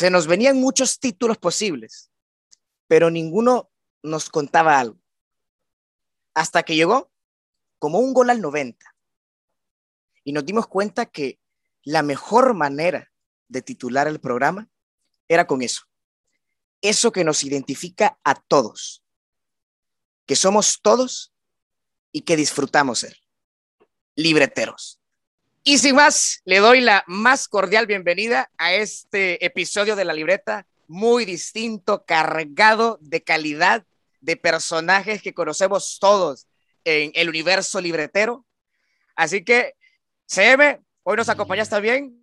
Se nos venían muchos títulos posibles, pero ninguno nos contaba algo. Hasta que llegó como un gol al 90. Y nos dimos cuenta que la mejor manera de titular el programa era con eso. Eso que nos identifica a todos, que somos todos y que disfrutamos ser libreteros. Y sin más, le doy la más cordial bienvenida a este episodio de la libreta, muy distinto, cargado de calidad, de personajes que conocemos todos en el universo libretero. Así que, CM, hoy nos acompañas también.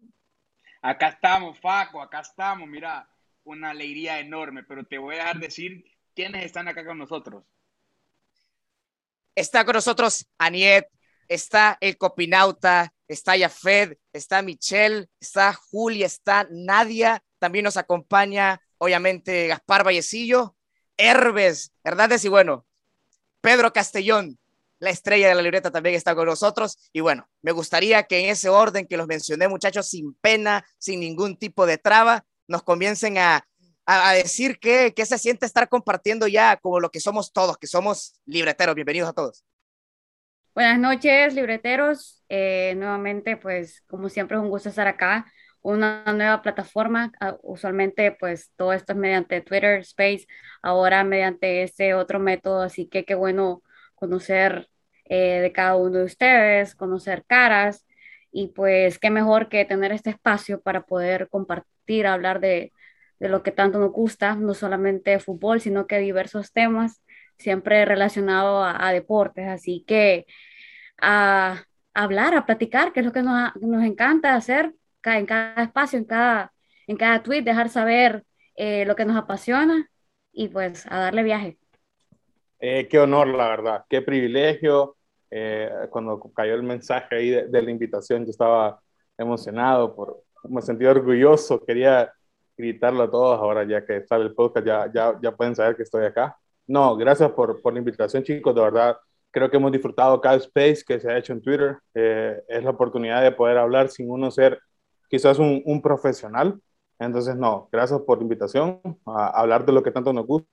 Acá estamos, Faco, acá estamos, mira, una alegría enorme, pero te voy a dejar decir quiénes están acá con nosotros. Está con nosotros Aniet, está el copinauta, está Yafed, está Michelle, está Julia, está Nadia, también nos acompaña obviamente Gaspar Vallecillo, Herbes, Hernández y bueno, Pedro Castellón, la estrella de la libreta también está con nosotros. Y bueno, me gustaría que en ese orden que los mencioné, muchachos, sin pena, sin ningún tipo de traba, nos comiencen a, decir qué se siente estar compartiendo ya como lo que somos todos, que somos libreteros. Bienvenidos a todos. Buenas noches, libreteros. Eh, nuevamente, pues, como siempre, es un gusto estar acá. Una nueva plataforma, ah, usualmente, pues, todo esto es mediante Twitter Space, ahora mediante este otro método, así que qué bueno conocer eh, de cada uno de ustedes, conocer caras, y pues, qué mejor que tener este espacio para poder compartir, hablar de, de lo que tanto nos gusta, no solamente fútbol, sino que diversos temas siempre relacionado a, deportes. Así que a, hablar, a platicar, que es lo que nos, nos encanta hacer en cada espacio, en cada, en cada tweet, dejar saber eh, lo que nos apasiona y pues a darle viaje. Eh, qué honor, la verdad, qué privilegio. Eh, cuando cayó el mensaje ahí de, la invitación, yo estaba emocionado, por, me sentí orgulloso, quería gritarlo a todos ahora ya que sale el podcast, ya, ya, ya pueden saber que estoy acá. No, gracias por, por la invitación, chicos. De verdad, creo que hemos disfrutado cada space que se ha hecho en Twitter. Eh, es la oportunidad de poder hablar sin uno ser quizás un, profesional. Entonces, no, gracias por la invitación a hablar de lo que tanto nos gusta,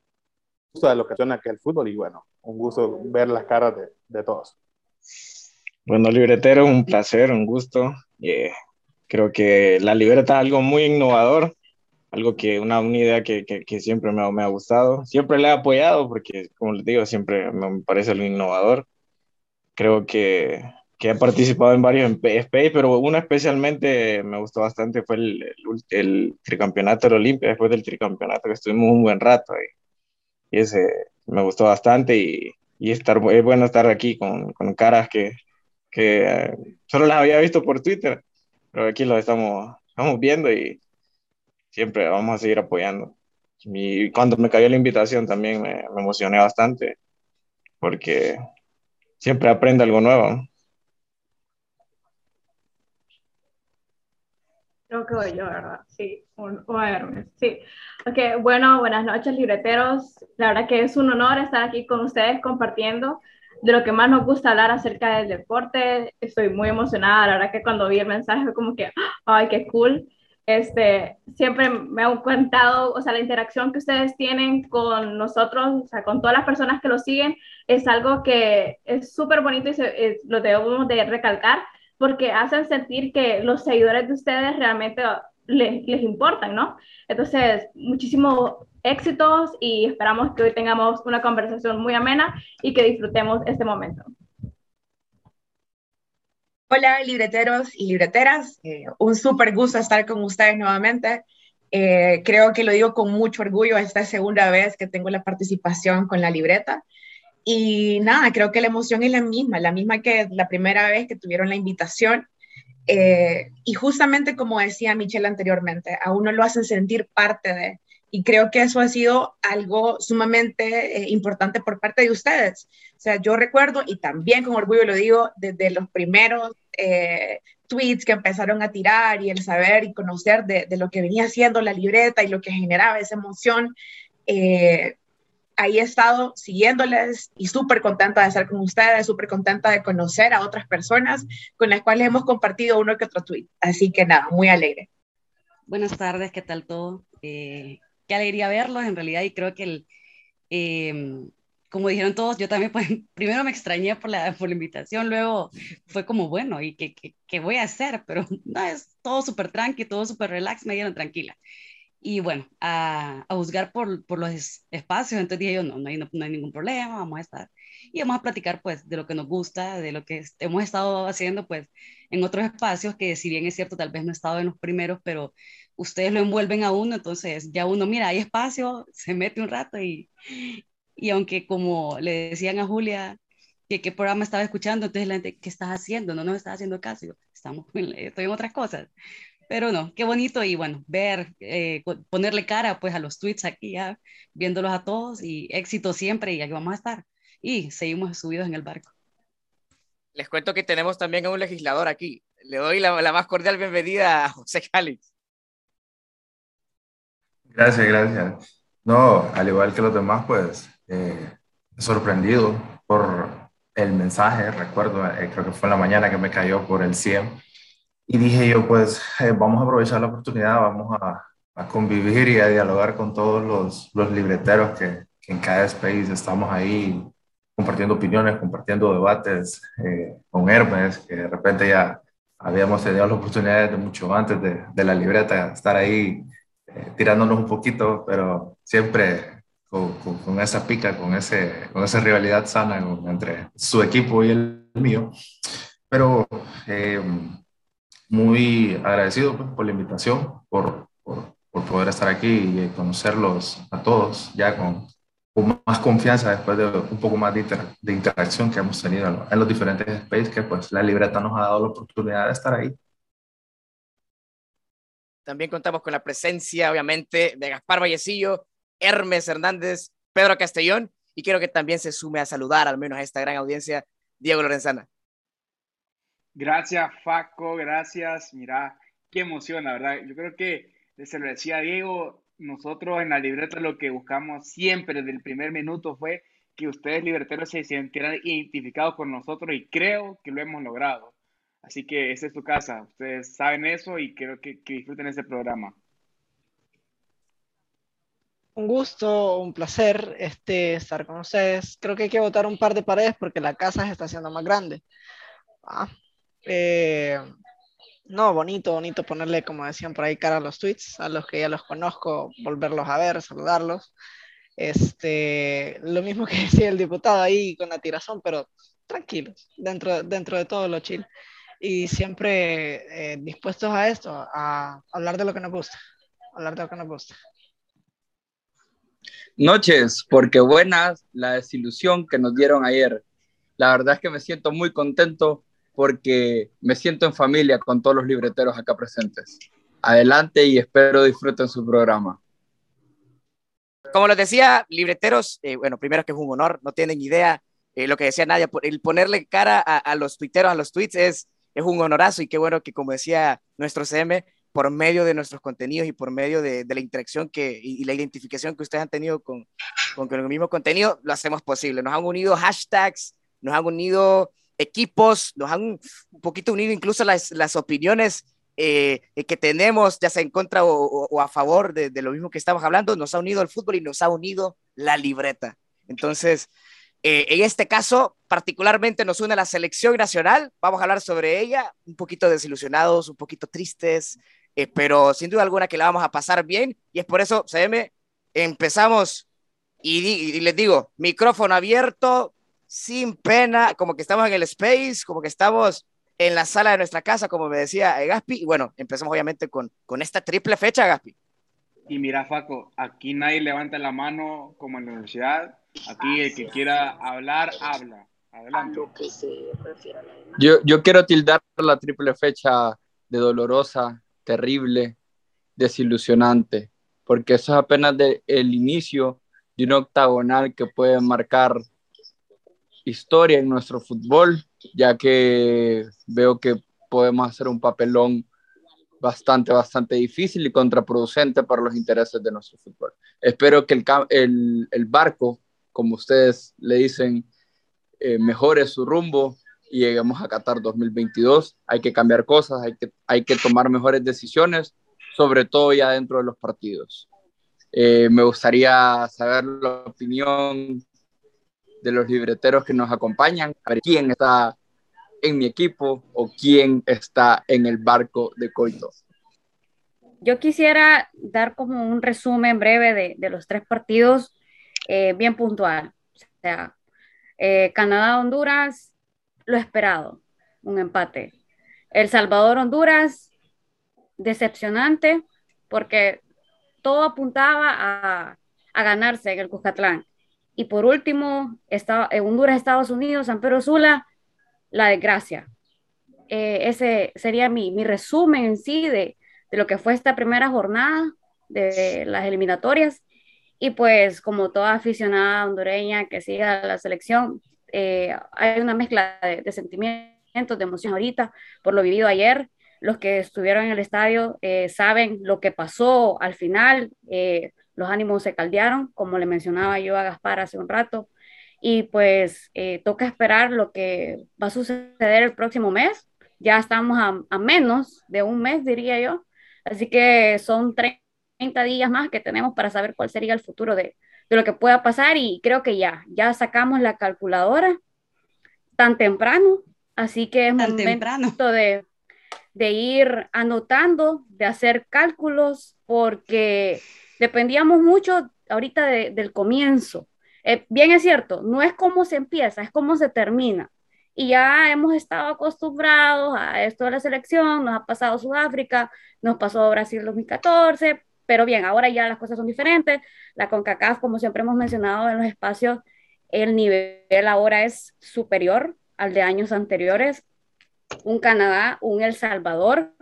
de lo que suena que es el fútbol. Y bueno, un gusto ver las caras de, de todos. Bueno, libretero, un placer, un gusto. Eh, creo que la libreta es algo muy innovador algo que, una, una idea que, que, siempre me me ha, gustado. Siempre le he apoyado porque, como les digo, siempre me parece algo innovador. Creo que, que he participado en varios space, pero uno especialmente me gustó bastante fue el, el, tricampeonato de Olimpia, después del tricampeonato, que estuvimos un buen rato ahí. Y ese me gustó bastante y, y estar, es bueno estar aquí con, con caras que, que eh, solo las había visto por Twitter, pero aquí lo estamos, estamos viendo y siempre vamos a seguir apoyando. Y cuando me cayó la invitación también me, emocioné bastante, porque siempre aprende algo nuevo. Creo que voy yo, ¿verdad? Sí, un, un sí. Ok, bueno, buenas noches, libreteros. La verdad que es un honor estar aquí con ustedes compartiendo de lo que más nos gusta hablar acerca del deporte. Estoy muy emocionada. La verdad que cuando vi el mensaje fue como que, ay, qué cool este, siempre me han contado, o sea, la interacción que ustedes tienen con nosotros, o sea, con todas las personas que lo siguen, es algo que es súper bonito y se, lo debemos de recalcar porque hacen sentir que los seguidores de ustedes realmente les, les importan, ¿no? Entonces, muchísimos éxitos y esperamos que hoy tengamos una conversación muy amena y que disfrutemos este momento. Hola, libreteros y libreteras. Eh, un súper gusto estar con ustedes nuevamente. Eh, creo que lo digo con mucho orgullo. Esta segunda vez que tengo la participación con la libreta. Y nada, creo que la emoción es la misma, la misma que la primera vez que tuvieron la invitación. Eh, y justamente como decía Michelle anteriormente, a uno lo hacen sentir parte de, y creo que eso ha sido algo sumamente eh, importante por parte de ustedes. O sea, yo recuerdo, y también con orgullo lo digo, desde los primeros eh, tweets que empezaron a tirar y el saber y conocer de, lo que venía haciendo la libreta y lo que generaba esa emoción, eh, ahí he estado siguiéndoles y súper contenta de estar con ustedes, súper contenta de conocer a otras personas con las cuales hemos compartido uno que otro tweet. Así que nada, muy alegre. Buenas tardes, ¿qué tal todo? Eh, qué alegría verlos en realidad y creo que el, em, como dijeron todos, yo también pues, primero me extrañé por la, por la invitación, luego fue como, bueno, ¿y qué, qué, qué voy a hacer? Pero no, es todo súper tranqui, todo súper relax, me dieron tranquila. Y bueno, a, a juzgar por, por, los espacios, entonces dije yo, no, no hay, no, no hay, ningún problema, vamos a estar. Y vamos a platicar pues de lo que nos gusta, de lo que hemos estado haciendo pues en otros espacios, que si bien es cierto, tal vez no he estado en los primeros, pero ustedes lo envuelven a uno, entonces ya uno, mira, hay espacio, se mete un rato y, y aunque como le decían a Julia que qué programa estaba escuchando, entonces la gente, ¿qué estás haciendo? No nos estás haciendo caso, estamos, estoy en otras cosas. Pero no, qué bonito y bueno, ver, eh, ponerle cara pues a los tweets aquí ya, viéndolos a todos y éxito siempre y aquí vamos a estar. Y seguimos subidos en el barco. Les cuento que tenemos también a un legislador aquí. Le doy la, la más cordial bienvenida a José Calix. Gracias, gracias. No, al igual que los demás, pues eh, sorprendido por el mensaje, recuerdo, eh, creo que fue en la mañana que me cayó por el 100 y dije yo, pues eh, vamos a aprovechar la oportunidad, vamos a, a, convivir y a dialogar con todos los, los libreteros que, que, en cada space estamos ahí compartiendo opiniones, compartiendo debates eh, con Hermes, que de repente ya habíamos tenido la oportunidad de mucho antes de, de la libreta estar ahí eh, tirándonos un poquito, pero siempre con, esa pica, con, ese, con esa rivalidad sana entre su equipo y el mío. Pero eh, muy agradecido pues, por la invitación, por, por, poder estar aquí y conocerlos a todos ya con, con, más confianza después de un poco más de, de interacción que hemos tenido en, en los diferentes spaces que pues la libreta nos ha dado la oportunidad de estar ahí. También contamos con la presencia, obviamente, de Gaspar Vallecillo, Hermes Hernández, Pedro Castellón, y quiero que también se sume a saludar al menos a esta gran audiencia, Diego Lorenzana. Gracias, Faco, gracias. Mira, qué emoción, la verdad. Yo creo que, se lo decía Diego, nosotros en la libreta lo que buscamos siempre desde el primer minuto fue que ustedes liberteros se sintieran identificados con nosotros y creo que lo hemos logrado. Así que esa es tu casa, ustedes saben eso y quiero que, que disfruten ese programa. Un gusto, un placer este, estar con ustedes. Creo que hay que botar un par de paredes porque la casa se está haciendo más grande. Ah, eh, no, bonito, bonito ponerle, como decían por ahí, cara a los tweets, a los que ya los conozco, volverlos a ver, saludarlos. Este, lo mismo que decía el diputado ahí con la tirazón, pero tranquilos, dentro, dentro de todo lo chill y siempre eh, dispuestos a esto, a hablar de lo que nos gusta, hablar de lo que nos gusta. Noches, porque buenas la desilusión que nos dieron ayer. La verdad es que me siento muy contento porque me siento en familia con todos los libreteros acá presentes. Adelante y espero disfruten su programa. Como les decía, libreteros, eh, bueno, primero que es un honor, no tienen idea eh, lo que decía Nadia, el ponerle cara a, a los tuiteros, a los tweets es es un honorazo y qué bueno que, como decía nuestro CM, por medio de nuestros contenidos y por medio de, la interacción que, y, la identificación que ustedes han tenido con, con, con, el mismo contenido, lo hacemos posible. Nos han unido hashtags, nos han unido equipos, nos han un poquito unido incluso las, las opiniones eh, que tenemos, ya sea en contra o, o, o a favor de, de, lo mismo que estamos hablando, nos ha unido el fútbol y nos ha unido la libreta. Entonces, eh, en este caso, particularmente nos une la selección nacional. Vamos a hablar sobre ella, un poquito desilusionados, un poquito tristes, eh, pero sin duda alguna que la vamos a pasar bien. Y es por eso, CM, empezamos y, y, les digo, micrófono abierto, sin pena, como que estamos en el space, como que estamos en la sala de nuestra casa, como me decía eh, Gaspi. Y bueno, empezamos obviamente con, con esta triple fecha, Gaspi. Y mira, Faco, aquí nadie levanta la mano como en la universidad Aquí el que quiera hablar, habla. Adelante. Yo, yo quiero tildar la triple fecha de dolorosa, terrible, desilusionante, porque eso es apenas de, el inicio de un octagonal que puede marcar historia en nuestro fútbol, ya que veo que podemos hacer un papelón bastante, bastante difícil y contraproducente para los intereses de nuestro fútbol. Espero que el, el, el barco como ustedes le dicen, eh, mejore su rumbo y lleguemos a Qatar 2022. Hay que cambiar cosas, hay que, hay que tomar mejores decisiones, sobre todo ya dentro de los partidos. Eh, me gustaría saber la opinión de los libreteros que nos acompañan, a ver quién está en mi equipo o quién está en el barco de Coito. Yo quisiera dar como un resumen breve de, de los tres partidos, eh, bien puntual. O sea, eh, Canadá-Honduras, lo esperado, un empate. El Salvador-Honduras, decepcionante, porque todo apuntaba a, ganarse en el Cuscatlán. Y por último, está, eh, Honduras, Estados Unidos, San Pedro Sula, la desgracia. Ese sería mi, resumen en sí de, lo que fue esta primera jornada de las eliminatorias. Y pues como toda aficionada hondureña que siga la selección, eh, hay una mezcla de, sentimientos, de emoción ahorita por lo vivido ayer. Los que estuvieron en el estadio eh, saben lo que pasó al final. Eh, los ánimos se caldearon, como le mencionaba yo a Gaspar hace un rato, y pues toca esperar lo que va a suceder el próximo mes. Ya estamos a, a, menos de un mes, diría yo, así que son 30 días más que tenemos para saber cuál sería el futuro de, de lo que pueda pasar y creo que ya, ya sacamos la calculadora tan temprano, así que es tan momento temprano. de, de ir anotando, de hacer cálculos, porque dependíamos mucho ahorita de, del comienzo. Eh, bien es cierto, no es cómo se empieza, es cómo se termina. Y ya hemos estado acostumbrados a esto de la selección, nos ha pasado Sudáfrica, nos pasó Brasil 2014, pero bien, ahora ya las cosas son diferentes. La CONCACAF, como siempre hemos mencionado en los espacios, el nivel ahora es superior al de años anteriores. Un Canadá, un El Salvador,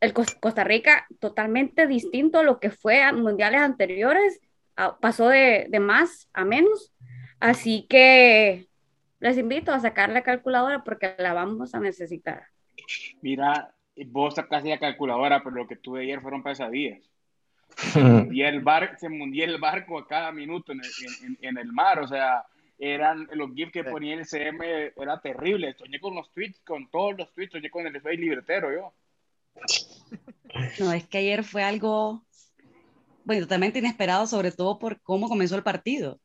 el Costa Rica totalmente distinto a lo que fue a mundiales anteriores, pasó de, de, más a menos, así que les invito a sacar la calculadora porque la vamos a necesitar. Mira, vos sacaste la calculadora, pero lo que tuve ayer fueron pesadillas. Se mundía el, bar, se mundía el barco a cada minuto en el, en, en el mar, o sea, eran los GIFs que ponía el CM, era terrible. Soñé con los tweets, con todos los tweets, soñé con el Facebook libretero yo. No, es que ayer fue algo, bueno, totalmente inesperado, sobre todo por cómo comenzó el partido.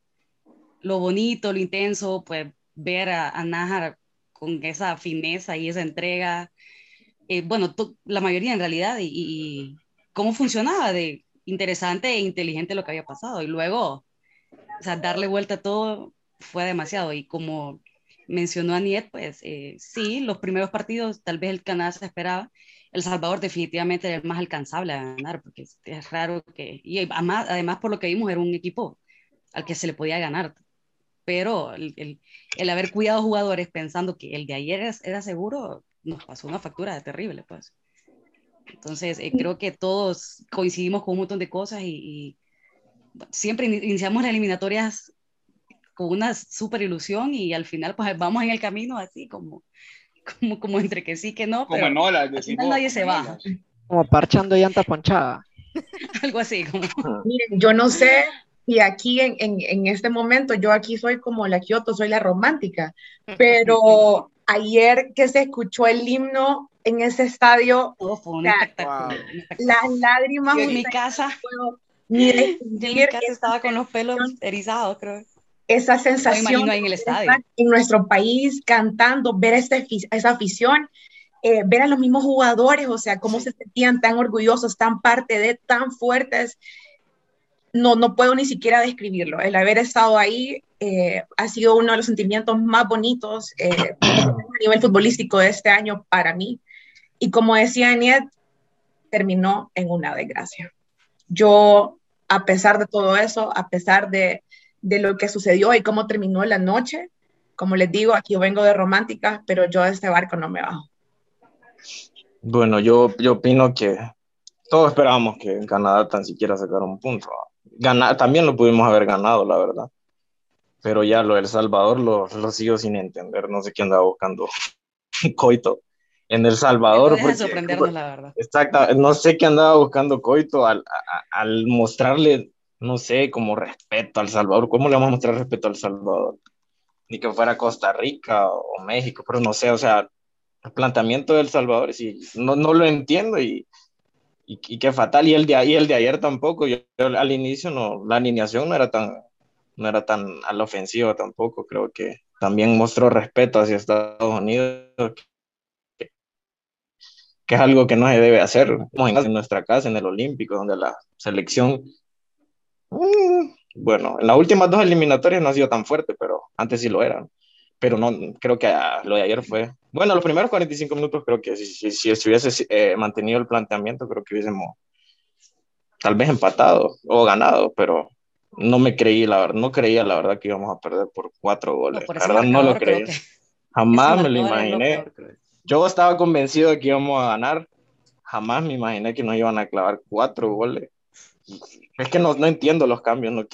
Lo bonito, lo intenso, pues ver a, a Nájar con esa fineza y esa entrega. Eh, bueno, la mayoría en realidad, y, y, cómo funcionaba de interesante e inteligente lo que había pasado. Y luego, o sea, darle vuelta a todo fue demasiado. Y como mencionó Aniet, pues eh, sí, los primeros partidos tal vez el Canadá se esperaba, el Salvador definitivamente era el más alcanzable a ganar, porque es raro que, y además, por lo que vimos era un equipo al que se le podía ganar, pero el, el, el haber cuidado jugadores pensando que el de ayer era, era, seguro, nos pasó una factura terrible, pues. Entonces, eh, creo que todos coincidimos con un montón de cosas y, y siempre iniciamos las eliminatorias con una super ilusión y al final pues vamos en el camino así como como, como entre que sí que no, como pero no, la al final nadie se va. Como parchando llanta ponchada. Algo así. Como... Miren, yo no sé si aquí en, en, en, este momento, yo aquí soy como la Kioto, soy la romántica, pero ayer que se escuchó el himno en ese estadio, oh, fue un espectáculo, las lágrimas. Yo en mi casa, ni yo en mi casa estaba con los pelos erizados, creo esa sensación no en, el estadio. en nuestro país cantando, ver este, esa afición, eh, ver a los mismos jugadores, o sea, cómo sí. se sentían tan orgullosos, tan parte de, tan fuertes. No, no puedo ni siquiera describirlo. El haber estado ahí eh, ha sido uno de los sentimientos más bonitos eh, a nivel futbolístico de este año para mí. Y como decía Aniet, terminó en una desgracia. Yo, a pesar de todo eso, a pesar de, lo que sucedió y cómo terminó la noche. Como les digo, aquí yo vengo de romántica, pero yo de este barco no me bajo. Bueno, yo, yo opino que todos esperábamos que en Canadá tan siquiera sacara un punto. Ganar, también lo pudimos haber ganado, la verdad. Pero ya lo del Salvador lo, lo sigo sin entender. No sé qué andaba buscando Coito en El Salvador. Porque, sorprendernos, la verdad. Exacto, no sé qué andaba buscando Coito al, a, al mostrarle no sé, como respeto al Salvador. ¿Cómo le vamos a mostrar respeto al Salvador? Ni que fuera Costa Rica o México, pero no sé, o sea, el planteamiento del Salvador, sí, no, no lo entiendo y, y, qué fatal. Y el, de, y el de ayer tampoco. Yo, al inicio no, la alineación no era tan, no era tan a la ofensiva tampoco. Creo que también mostró respeto hacia Estados Unidos, que, que es algo que no se debe hacer. En nuestra casa, en el Olímpico, donde la selección, mm, bueno, en las últimas dos eliminatorias no ha sido tan fuerte, pero antes sí lo era. Pero no, creo que ah, lo de ayer fue, bueno, los primeros 45 minutos creo que si, si, si se hubiese eh, mantenido el planteamiento, creo que hubiésemos tal vez empatado o ganado, pero no me creí, la verdad, no creía la verdad que íbamos a perder por cuatro goles. No, la verdad no lo creí. Jamás me lo imaginé. Yo estaba convencido de que íbamos a ganar. Jamás me imaginé que nos iban a clavar cuatro goles. Es que no, no entiendo los cambios. No,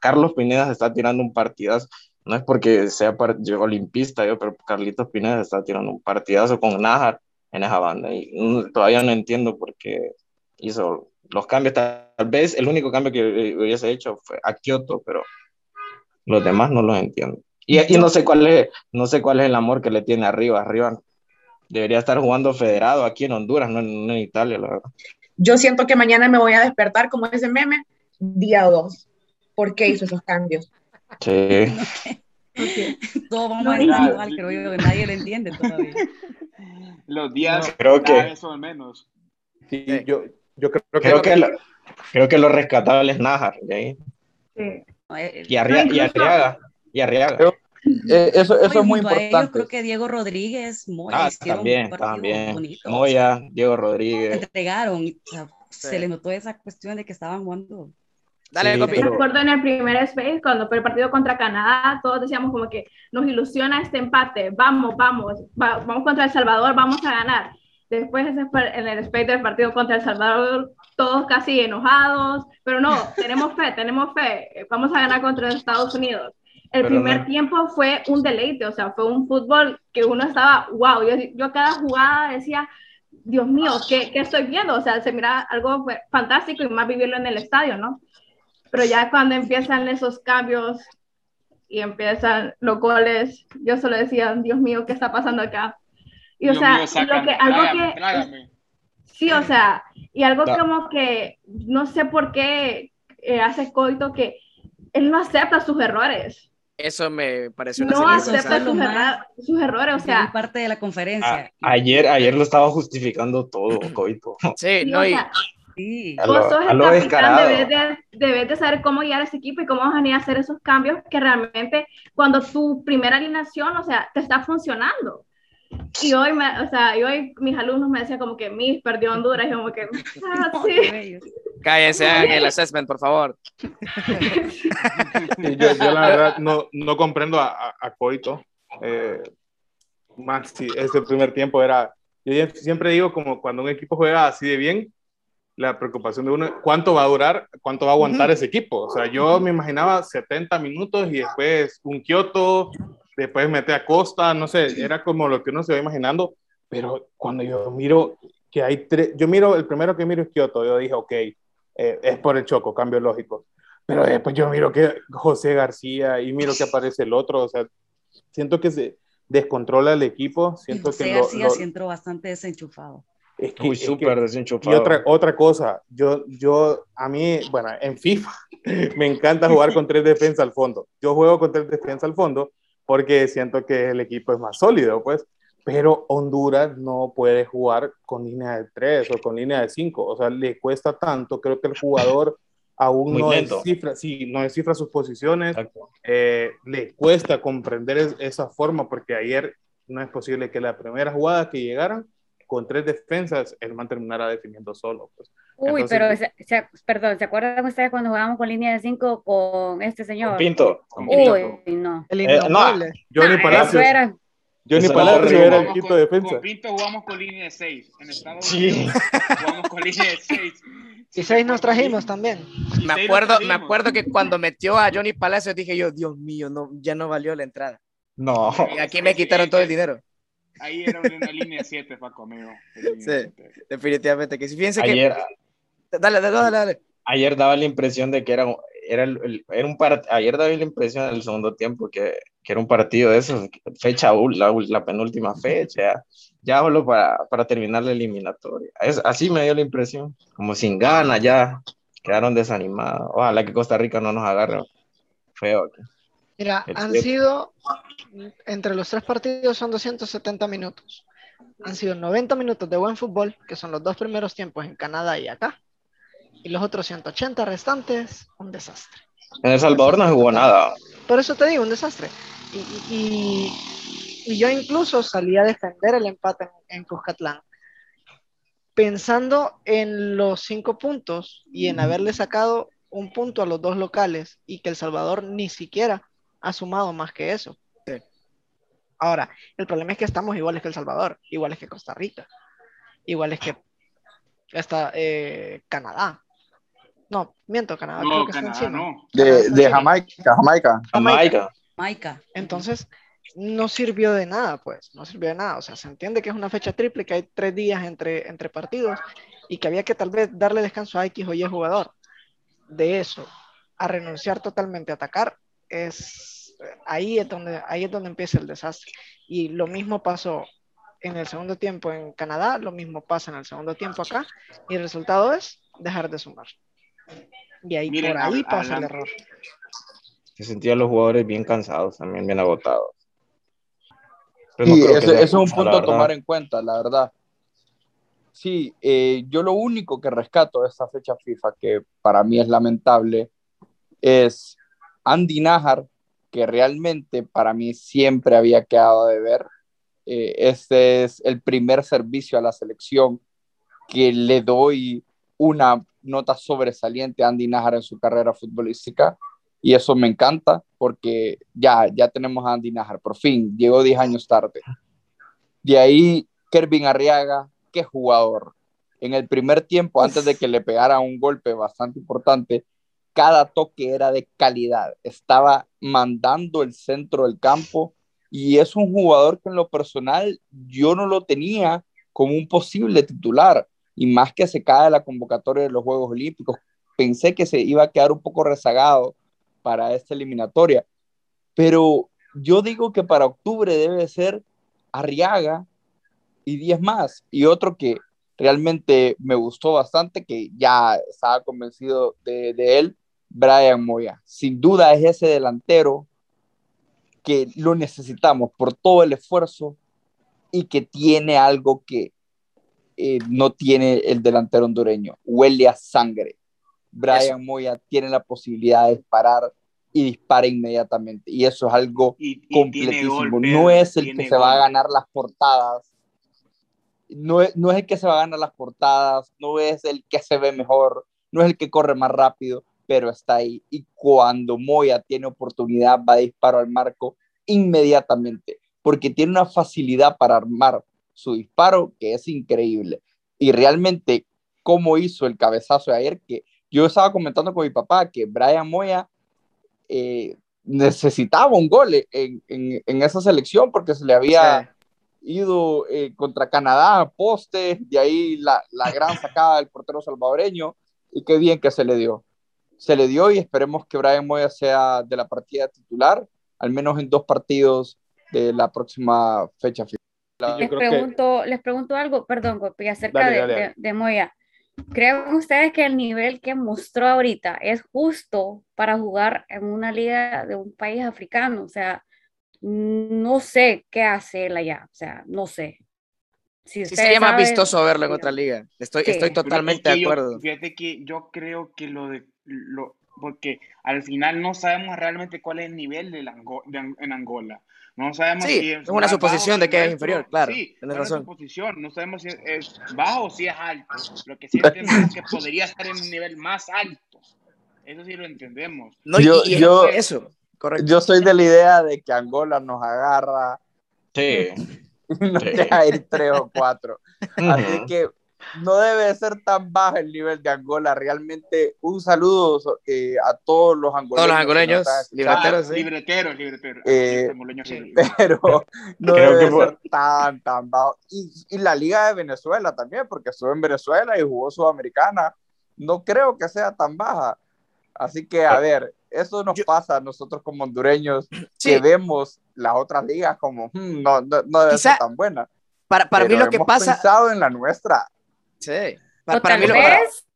Carlos Pineda se está tirando un partidazo. No es porque sea yo, olimpista, yo, pero Carlitos Pineda está tirando un partidazo con Nájar en esa banda. Y todavía no entiendo por qué hizo los cambios. Tal vez el único cambio que hubiese hecho fue a Kioto, pero los demás no los entiendo. Y, y no sé cuál es, no sé cuál es el amor que le tiene arriba, arriba. Debería estar jugando federado aquí en Honduras, no en, Italia, la verdad. Yo siento que mañana me voy a despertar como ese meme, día 2. ¿Por qué hizo esos cambios? Sí. Todos vamos a igual, creo yo, que nadie lo entiende todavía. Los días creo que son menos. Sí, yo, yo creo, creo que, lo, creo que lo rescatable es Nájar. ¿sí? Sí. Y, Arria, y Arriaga. Y Arriaga. Pero, eh, eso, eso es muy importante. Yo creo que Diego Rodríguez, Moya, ah, también, también. Bonito. Moya, Diego Rodríguez. Entregaron, o sea, sí. se le notó esa cuestión de que estaban jugando Dale, sí, pero... Me acuerdo en el primer space, cuando fue el partido contra Canadá, todos decíamos como que nos ilusiona este empate, vamos, vamos, va, vamos contra El Salvador, vamos a ganar. Después en el space del partido contra El Salvador, todos casi enojados, pero no, tenemos fe, tenemos fe, vamos a ganar contra Estados Unidos. El pero primer no. tiempo fue un deleite, o sea, fue un fútbol que uno estaba, wow, yo, yo cada jugada decía, Dios mío, ¿qué, ¿qué, estoy viendo? O sea, se mira algo fantástico y más vivirlo en el estadio, ¿no? Pero ya cuando empiezan esos cambios y empiezan los goles, yo solo decía, Dios mío, ¿qué está pasando acá? Y o Dios sea, mío, sácame, lo que, algo trágame, que... trágame. Sí, o sea, y algo Da. como que no sé por qué eh, hace Coito que él no acepta sus errores. Eso me pareció una No acepta sus, erra- sus errores, o sea, parte de la conferencia. A- ayer, ayer lo estaba justificando todo, Coito. Sí, no, o y sea, Sí. A vos lo, sos el capitán, descarado. debes de, debes de saber cómo guiar a ese equipo y cómo vas a venir a hacer esos cambios que realmente cuando tu primera alineación, o sea, te está funcionando. Y hoy, me, o sea, y hoy mis alumnos me decían como que Miss perdió Honduras y como que, ah, sí. cállense, hagan el assessment, por favor. Sí, yo, yo la verdad no, no comprendo a, a, a Coito. Eh, más si ese primer tiempo era. Yo siempre digo, como cuando un equipo juega así de bien, la preocupación de uno, ¿cuánto va a durar? ¿Cuánto va a aguantar ese equipo? O sea, yo me imaginaba 70 minutos y después un Kioto, después meter a Costa, no sé, era como lo que uno se va imaginando. Pero cuando yo miro que hay tres, yo miro, el primero que miro es Kioto, yo dije, ok, eh, es por el choco, cambio lógico. Pero después yo miro que José García y miro que aparece el otro, o sea, siento que se descontrola el equipo, siento José que lo, García lo- entró bastante desenchufado. Es que, Uy, súper desenchufado. y otra, otra cosa, yo, yo, a mí, bueno, en FIFA me encanta jugar con tres defensas al fondo. Yo juego con tres defensas al fondo porque siento que el equipo es más sólido, pues. Pero Honduras no puede jugar con línea de tres o con línea de cinco. O sea, le cuesta tanto. Creo que el jugador aún Muy no descifra, sí, no descifra sus posiciones. Eh, le cuesta comprender es- esa forma porque ayer no es posible que la primera jugada que llegaran con tres defensas, el man terminara definiendo solo. Pues. Uy, Entonces, pero, se- se- perdón, ¿se acuerdan ustedes cuando jugábamos con línea de 5 con este señor? Pinto. Uy, no. El Eh, innombrable. Johnny Eso Palacios, era. Johnny Eso Palacios era el quinto con- defensa. Con Pinto jugamos con línea de 6. En Estados Sí. Unidos jugamos con línea de 6. Y seis nos trajimos también. Me acuerdo, me acuerdo que cuando metió a Johnny Palacios dije yo, Dios mío, no, ya no valió la entrada. No. Y aquí me quitaron todo el dinero. Ahí era una línea 7, Paco, amigo. Sí. Definitivamente que sí. Fíjense que. Ayer, Dale, dale, dale, dale. ayer daba la impresión de que era, era, el- el- era un ayer daba la impresión del segundo tiempo que, que era un partido de esos, fecha, la, la penúltima fecha, ya solo para, para terminar la eliminatoria. Es, así me dio la impresión, como sin ganas, ya quedaron desanimados. Ojalá que Costa Rica no nos agarre feo. Mira, han sido, entre los tres partidos son 270 minutos. Han sido 90 minutos de buen fútbol, que son los dos primeros tiempos en Canadá y acá. Y los otros 180 restantes, un desastre. En El Salvador no jugó nada. Por eso te digo, un desastre. Y, yo incluso salí a defender el empate en, Cuscatlán, pensando en los cinco puntos y en haberle sacado un punto a los dos locales y que El Salvador ni siquiera ha sumado más que eso. Ahora, el problema es que estamos iguales que El Salvador, iguales que Costa Rica, iguales que está, eh, Canadá. No, miento, Canadá creo que está encima. De, Jamaica, Jamaica. Jamaica. Jamaica. Entonces, no sirvió de nada, pues, no sirvió de nada. O sea, se entiende que es una fecha triple, que hay tres días entre, entre partidos y que había que tal vez darle descanso a X o Y jugador. De eso, a renunciar totalmente a atacar, es ahí es donde, ahí es donde empieza el desastre. Y lo mismo pasó en el segundo tiempo en Canadá, lo mismo pasa en el segundo tiempo acá, y el resultado es dejar de sumar. Y ahí por ahí pasa el error. Se sentían los jugadores bien cansados, también bien agotados. y eso, es un punto a tomar en cuenta, la verdad. Sí, eh, yo lo único que rescato de esta fecha FIFA, que para mí es lamentable, es Andy Najar, que realmente para mí siempre había quedado de ver. Eh, este es el primer servicio a la selección que le doy una nota sobresaliente a Andy Najar en su carrera futbolística y eso me encanta porque ya, ya tenemos a Andy Najar, por fin, llegó 10 años tarde. De ahí, Kervin Arriaga, qué jugador. En el primer tiempo, antes de que le pegara un golpe bastante importante, cada toque era de calidad, estaba mandando el centro del campo y es un jugador que en lo personal yo no lo tenía como un posible titular. Y más que se cae la convocatoria de los Juegos Olímpicos, pensé que se iba a quedar un poco rezagado para esta eliminatoria, pero yo digo que para octubre debe ser Arriaga y 10 más, y otro que realmente me gustó bastante, que ya estaba convencido de, de él, Brian Moya. Sin duda es ese delantero que lo necesitamos por todo el esfuerzo y que tiene algo que eh, no tiene el delantero hondureño. Huele a sangre. Brian Moya tiene la posibilidad de disparar y dispara inmediatamente. Y eso es algo completísimo. no es el que se va a ganar las portadas. No es, no es el que se va a ganar las portadas, no es el que se ve mejor, no es el que corre más rápido, pero está ahí. Y cuando Moya tiene oportunidad, va a disparo al marco inmediatamente, porque tiene una facilidad para armar su disparo, que es increíble. Y realmente, cómo hizo el cabezazo de ayer, que yo estaba comentando con mi papá que Brian Moya eh, necesitaba un gol en, en, esa selección porque se le había ido eh, contra Canadá, poste, de ahí la, la gran sacada del portero salvadoreño, y qué bien que se le dio. Se le dio y esperemos que Brian Moya sea de la partida titular, al menos en dos partidos de la próxima fecha final les, pregunto, les pregunto algo, perdón, acerca de, de, Moya. ¿Creen ustedes que el nivel que mostró ahorita es justo para jugar en una liga de un país africano? O sea, no sé qué hace él allá, o sea, no sé. Si sí sería más vistoso verlo en otra liga. Estoy, estoy totalmente de acuerdo. fíjate que yo creo que lo de lo, porque al final no sabemos realmente cuál es el nivel de, en Angola. No sabemos si es, una suposición de que es inferior, claro. Sí, es una suposición. No sabemos si es, bajo o si es alto. Lo que sí entendemos es que podría estar en un nivel más alto. Eso sí lo entendemos. No, yo, yo, eso, correcto. Yo soy de la idea de que Angola nos agarra. Sí. nos deja ir tres o cuatro. Así que no debe ser tan bajo el nivel de Angola. Realmente, un saludo eh, a todos los angoleños. Todos los angoleños, libreteros, libreteros, libreteros. Eh, pero no debe ser tan, tan bajo. Y, y, la Liga de Venezuela también, porque estuvo en Venezuela y jugó Sudamericana. No creo que sea tan baja. Así que, a ver, eso nos pasa a nosotros como hondureños, que vemos las otras ligas como, hmm, no, no, no debe ser tan buena. Para, para mí lo que pasa... pensado en la nuestra. Sí. o, tal vez,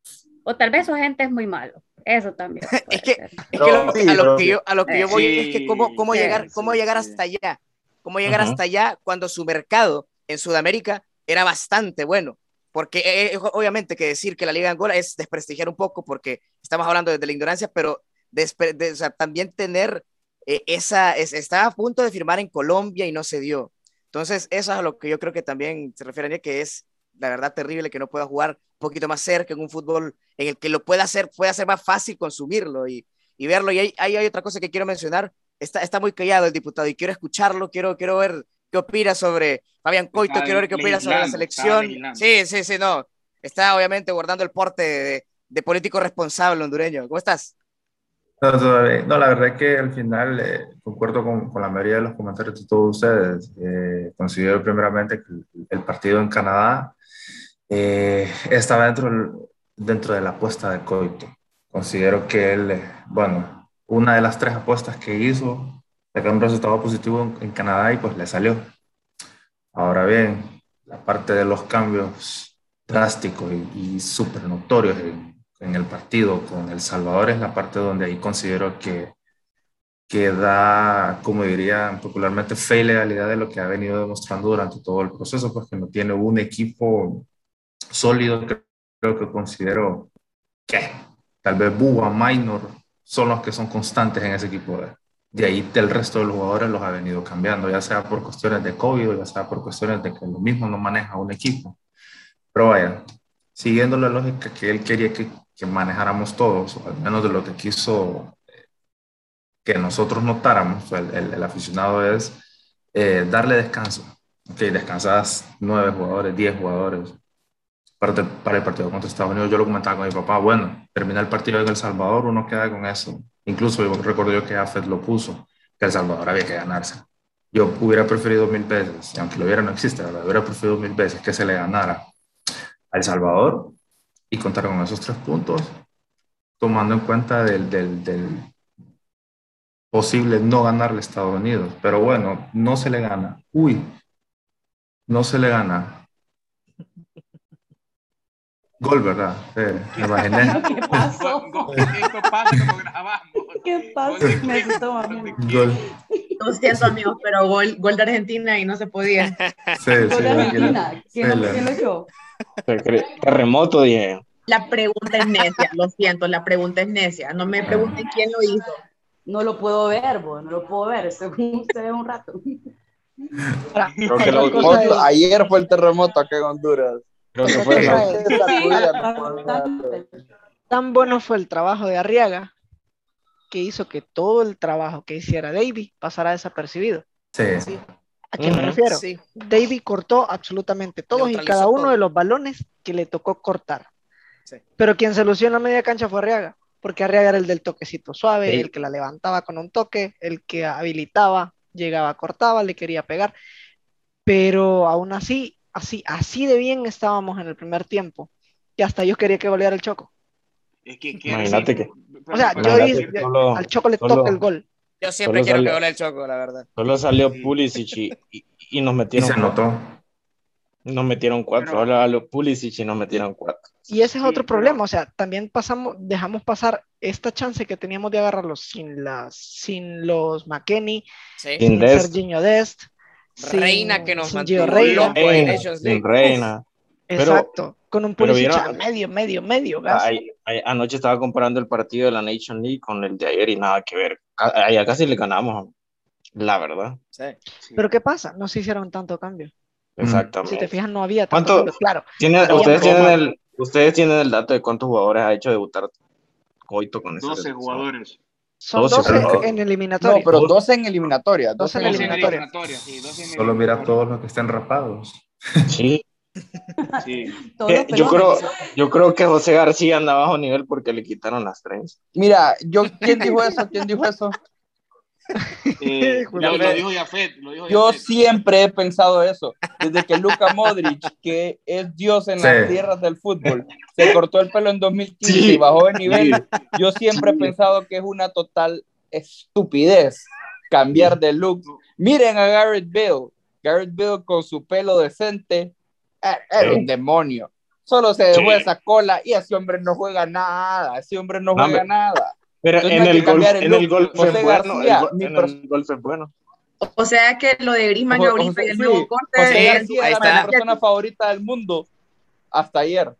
o tal vez su gente es muy malo. Eso también. es que, es que lo, a, lo que yo, a lo que yo voy es que cómo, cómo llegar, cómo llegar hasta allá. Cómo llegar hasta allá cuando su mercado en Sudamérica era bastante bueno. Porque eh, eh, obviamente que decir que la Liga de Angola es desprestigiar un poco porque estamos hablando desde la ignorancia, pero o sea, también tener eh, esa, es, estaba a punto de firmar en Colombia y no se dio. Entonces, eso es a lo que yo creo que también se refiere a que es la verdad terrible que no pueda jugar un poquito más cerca en un fútbol en el que lo pueda hacer, pueda ser más fácil consumirlo y, y verlo. Y hay, hay, otra cosa que quiero mencionar. Está, está muy callado el diputado y quiero escucharlo, quiero, quiero ver qué opina sobre Fabián Coito, quiero ver qué opina sobre la selección. Sí, sí, sí, no. Está obviamente guardando el porte de, de político responsable hondureño. ¿Cómo estás? No, no, la verdad es que al final eh, concuerdo con, con, la mayoría de los comentarios de todos ustedes. Eh, considero primeramente que el, partido en Canadá eh, estaba dentro, dentro de la apuesta de Coito. Considero que él, bueno, una de las tres apuestas que hizo, sacar un resultado positivo en, en Canadá y pues le salió. Ahora bien, la parte de los cambios drásticos y, y súper notorios en, en el partido con El Salvador es la parte donde ahí considero que, que da, como diría popularmente, fe y legalidad de lo que ha venido demostrando durante todo el proceso, porque no tiene un equipo sólido, creo que considero que tal vez Búa, Minor, son los que son constantes en ese equipo. De, de ahí el resto de los jugadores los ha venido cambiando, ya sea por cuestiones de COVID, ya sea por cuestiones de que lo mismo no maneja un equipo. Pero vaya, siguiendo la lógica que él quería que que manejáramos todos, al menos de lo que quiso eh, que nosotros notáramos, el, aficionado es eh, darle descanso. Ok, descansas nueve jugadores, diez jugadores para, para el partido contra Estados Unidos. Yo lo comentaba con mi papá, bueno, termina el partido en El Salvador, uno queda con eso. Incluso yo recuerdo yo que AFED lo puso, que El Salvador había que ganarse. Yo hubiera preferido mil veces, y aunque lo hubiera no existe, ¿verdad? hubiera preferido mil veces que se le ganara a El Salvador y contar con esos tres puntos, tomando en cuenta del, del, del posible no ganarle a Estados Unidos. Pero bueno, no se le gana. Uy, no se le gana. Gol, ¿verdad? Eh, me imaginé. ¿Qué pasó? ¿Qué pasó? Me Gol. Lo siento, amigos, pero gol, gol de Argentina y no se podía. Sí, gol sí, de Argentina. ¿Quién, ¿Quién lo echó? Terremoto, dije. La pregunta es necia, lo siento, la pregunta es necia. No me pregunten quién lo hizo. No lo puedo ver, vos, no lo puedo ver, según ustedes un rato. Creo que lo, es... ayer fue el terremoto acá en Honduras. Creo que fue Tan bueno fue el trabajo de Arriaga que hizo que todo el trabajo que hiciera David pasara desapercibido. Sí. sí. ¿A qué me refiero? Sí. David cortó absolutamente todos y cada uno de los balones que le tocó cortar. Pero quien se lució en la media cancha fue Arriaga, porque Arriaga era el del toquecito suave, el que la levantaba con un toque, el que habilitaba, llegaba, cortaba, le quería pegar. Pero aún así, así, así de bien estábamos en el primer tiempo, que hasta yo quería que goleara el Choco. Es que, Imagínate que. O sea, yo dije, al Choco le toca el gol. Yo siempre quiero que gole el Choco, la verdad. Solo salió Pulisic y, y, y nos metieron. Y se notó. Nos metieron cuatro, ahora a los Pulisic y nos metieron cuatro. Y ese es otro problema, o sea, también pasamos, dejamos pasar esta chance que teníamos de agarrarlos sin las, sin los McKenny, sí. sin Dest. Serginho Dest, Reina que nos sin mantuvo Reina. loco en Nations Sin. Reina. Pero- Exacto, con un Pulisic vieron- a medio, medio, medio gas. Ay- anoche estaba comparando el partido de la Nation League con el de ayer y nada que ver. A- Allá casi le ganamos, la verdad. Sí. Pero ¿qué pasa? No se hicieron tanto cambio. Si Exactamente. te fijas, no había tanto ¿Cuánto- cambio. Claro, Tiene- ustedes, tienen el, ustedes tienen el dato de cuántos jugadores ha hecho debutar Coito con esa 12 selección? jugadores. son 12, 12 pero- en No, eliminatoria. pero 12 en eliminatoria. 12 en 12 12 en eliminatoria. eliminatoria, sí, 12 en Solo mira eliminatoria. todos los que estén rapados. Sí. Sí. Todos Eh, yo, creo, yo creo que José García anda bajo nivel porque le quitaron las tres. Mira, yo, ¿quién dijo eso? ¿Quién dijo eso? Eh, lo, dijo Jafet, lo dijo Yo Jafet. siempre he pensado eso. Desde que Luka Modric, que es Dios en las Sí. tierras del fútbol, se cortó el pelo en 2015 Sí. y bajó de nivel, Sí. yo siempre he pensado que es una total estupidez cambiar de look. Miren a Garrett Bill. Garrett Bill con su pelo decente era Sí. un demonio. Solo se dejó Sí. esa cola y ese hombre no juega nada. Ese hombre no juega nada. Pero Entonces en el golf, el en el golf José es bueno. García, el go- en pers- el golf es bueno. O sea que lo de Griezmann José- ahorita José- y el sí, nuevo corte José es- García ahí era está. mi persona favorita del mundo hasta ayer.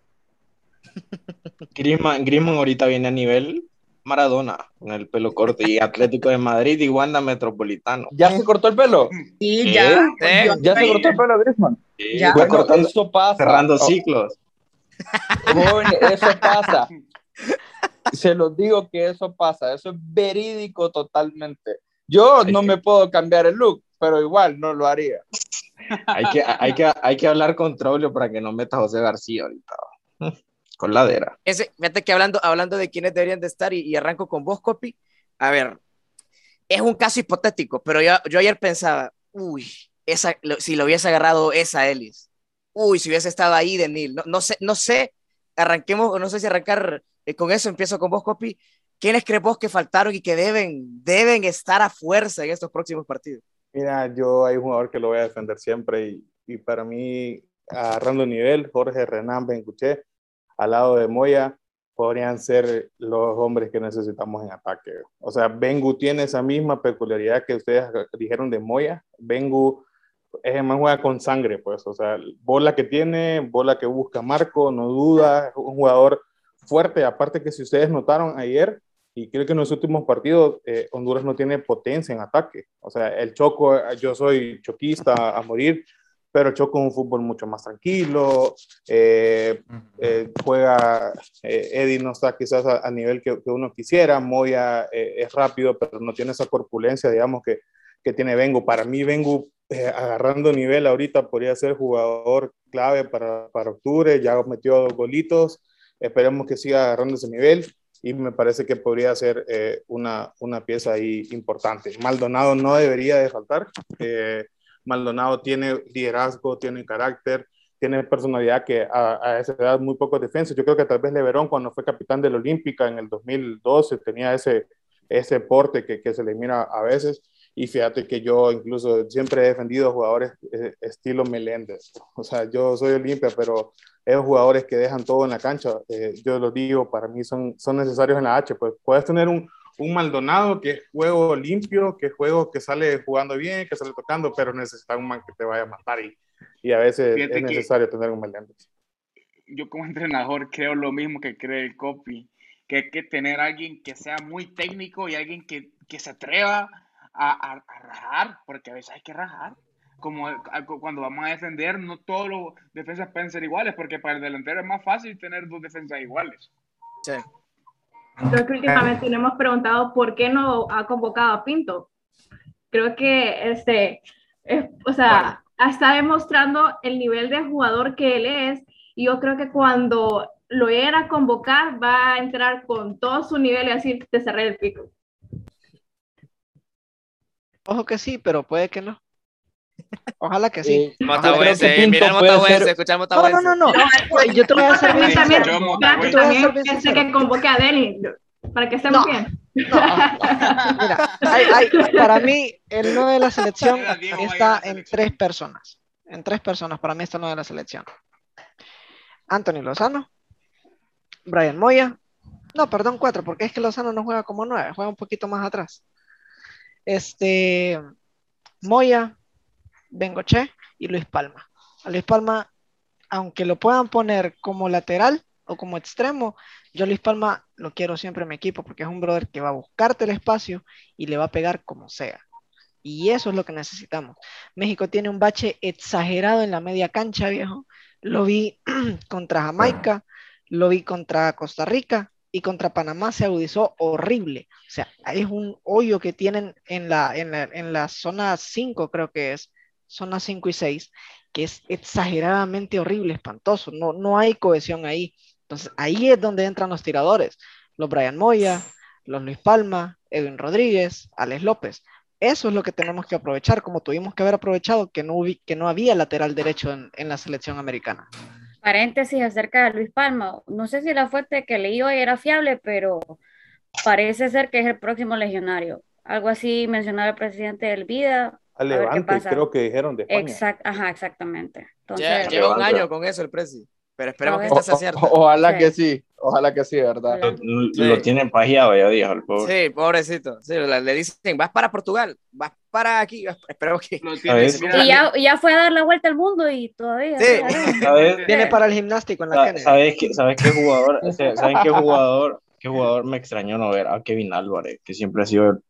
Griezmann, Griezmann ahorita viene a nivel Maradona, con el pelo corto, y Atlético de Madrid y Wanda Metropolitano. ¿Ya se cortó el pelo? Sí, ¿Eh? ya. ¿Eh? Dios ¿Ya se cortó el pelo, Griezmann? Sí, Ya. Bueno, cortando- eso pasa. cerrando Oh, ciclos. jóvenes, eso pasa. Se los digo que eso pasa. Eso es verídico totalmente. Yo no me puedo cambiar el look, pero igual no lo haría. Hay que, hay, que, hay que hablar con Troglio para que no meta a José García ahorita. Con ladera. Ese, fíjate que hablando, hablando de quiénes deberían de estar y, y arranco con vos, Copy. A ver, es un caso hipotético, pero yo, yo ayer pensaba, uy, esa, lo- si lo hubiese agarrado esa Ellis, uy, si hubiese estado ahí de Neil. No, no sé, no sé, arranquemos, no sé si arrancar eh, con eso, empiezo con vos, Copy. ¿Quiénes crees vos que faltaron y que deben, deben estar a fuerza en estos próximos partidos? Mira, yo hay un jugador que lo voy a defender siempre y, y para mí, agarrando nivel, Jorge Renan Benguché, al lado de Moya, podrían ser los hombres que necesitamos en ataque. O sea, Bengu tiene esa misma peculiaridad que ustedes dijeron de Moya. Bengu es más juega con sangre, pues. O sea, bola que tiene, bola que busca Marco, no duda, es un jugador fuerte. Aparte que si ustedes notaron ayer, y creo que en los últimos partidos eh, Honduras no tiene potencia en ataque. O sea, el Choco, yo soy choquista a morir, pero Choco es un fútbol mucho más tranquilo, eh, eh, juega, eh, Eddie no está quizás a, a nivel que, que, uno quisiera, Moya eh, es rápido, pero no tiene esa corpulencia, digamos, que, que tiene Vengo. Para mí, Vengo eh, agarrando nivel ahorita podría ser jugador clave para, para octubre, ya metió dos golitos, esperemos que siga agarrando ese nivel y me parece que podría ser eh, una, una pieza ahí importante. Maldonado no debería de faltar. Maldonado tiene liderazgo, tiene carácter, tiene personalidad que a, a, esa edad muy pocos defensas. Yo creo que tal vez Leverón cuando fue capitán de la Olímpica en el 2012 tenía ese, ese porte que, que se le mira a veces. Y fíjate que yo incluso siempre he defendido jugadores eh, estilo Meléndez. O sea, yo soy Olimpia, pero esos jugadores que dejan todo en la cancha, eh, yo los digo, para mí son, son necesarios en la H. Pues puedes tener un, un Maldonado que es juego limpio, que es juego que sale jugando bien, que sale tocando, pero necesita un man que te vaya a matar y, y a veces Fíjate es necesario tener un Meléndez. Yo como entrenador creo lo mismo que cree el copy, que hay que tener alguien que sea muy técnico y alguien que, que se atreva a, a, a, rajar, porque a veces hay que rajar. Como cuando vamos a defender, no todos los defensas pueden ser iguales, porque para el delantero es más fácil tener dos defensas iguales. Sí. Creo que últimamente nos hemos preguntado por qué no ha convocado a Pinto. Creo que, este, es, o sea, bueno. está demostrando el nivel de jugador que él es, y yo creo que cuando lo era a convocar, va a entrar con todo su nivel y decir, te cerré el pico. Ojo que sí, pero puede que no. Ojalá que sí. Eh, Motahuense, mira el Motahuense, escucha el Motahuense. No, no, no, no. Yo te voy a hacer bien también, yo, también pensé que convoque a Denis, para que estemos no, bien. No, mira, hay, hay, para mí el no de la selección está en tres personas. En tres personas, para mí está el no de la selección. Anthony Lozano, Brian Moya, no, perdón, cuatro, porque es que Lozano no juega como nueve, juega un poquito más atrás. Este, Moya, Bengoche y Luis Palma. A Luis Palma, aunque lo puedan poner como lateral o como extremo, yo Luis Palma lo quiero siempre en mi equipo porque es un brother que va a buscarte el espacio y le va a pegar como sea. Y eso es lo que necesitamos. México tiene un bache exagerado en la media cancha, viejo. Lo vi contra Jamaica, lo vi contra Costa Rica y contra Panamá se agudizó horrible. O sea, es un hoyo que tienen en la, en la, en la zona 5, creo que es, zona 5 y 6, que es exageradamente horrible, espantoso. No, no hay cohesión ahí. Entonces, ahí es donde entran los tiradores. Los Brian Moya, los Luis Palma, Edwin Rodríguez, Alex López. eso es lo que tenemos que aprovechar, como tuvimos que haber aprovechado que no, que no había lateral derecho en, en, la selección americana. Paréntesis acerca de Luis Palma. No sé si la fuente que leí hoy era fiable, pero parece ser que es el próximo legionario. Algo así mencionaba el presidente del Vida. Al Levante, creo que dijeron de España. Exact, ajá, exactamente. Entonces, ya, lleva un año con eso el presidente. Pero esperemos que esto sea cierto. ojalá que sí, ojalá que sí, ¿verdad? Lo, lo tienen pajeado, ya dijo el pobre. Sí, pobrecito. Sí, le dicen, vas para Portugal, vas para aquí, esperemos que... Y ya, ya, fue a dar la vuelta al mundo y todavía... Sí. ¿Sabes? Viene para el gimnástico en la ¿Sabes, ¿Sabes qué, ¿Sabes qué jugador? ¿Saben qué jugador, qué jugador me extrañó no ver? A Kevin Álvarez, que siempre ha sido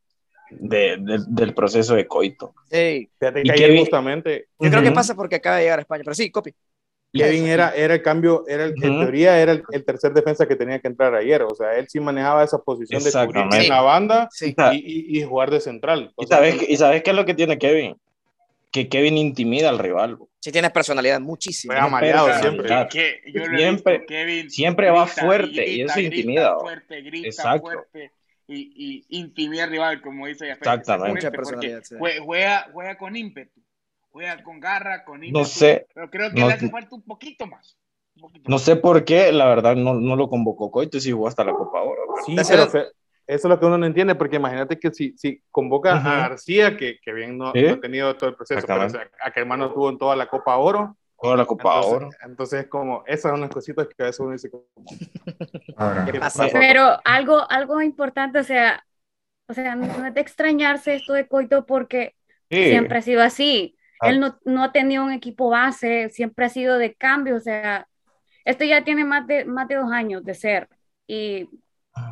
de, de, del proceso de coito. Sí. Fíjate que Kevin, justamente... Yo creo que pasa porque acaba de llegar a España, pero sí, copy. Kevin era, era el cambio, era el, uh -huh. en teoría era el, el, tercer defensa que tenía que entrar ayer, o sea, él sí manejaba esa posición de cubrir en la banda sí. y, y, y, jugar de central. ¿Y sabes, ¿Y sabes qué es lo que tiene Kevin? Que Kevin intimida al rival. Sí, tiene personalidad muchísimo. Fue amaleado siempre. Que siempre, Kevin siempre va fuerte y, grita, y eso intimida. Fuerte, grita Exacto. fuerte y, y intimida al rival, como dice Exactamente. Mucha. Sí. Juega, juega con ímpetu juega con garra, con ímpetu, No sé. Pero creo que no, le hace falta un poquito más. Un poquito no más. sé por qué, la verdad, no, no lo convocó Coito y sí jugó hasta la Copa Oro. Sí, pero eso es lo que uno no entiende, porque imagínate que si, si convoca uh -huh. a García, que, que bien no, ¿Sí? no, ha tenido todo el proceso, pero o sea, a que hermano tuvo en toda la Copa Oro. Toda la Copa entonces, Oro. Entonces, como, esas son las cositas que a veces uno dice como... ¿Qué pasa? Pero algo, algo importante, o sea, o sea, no es de extrañarse esto de Coito porque sí. siempre ha sido así él no, no, ha tenido un equipo base, siempre ha sido de cambio, o sea, esto ya tiene más de, más de dos años de ser y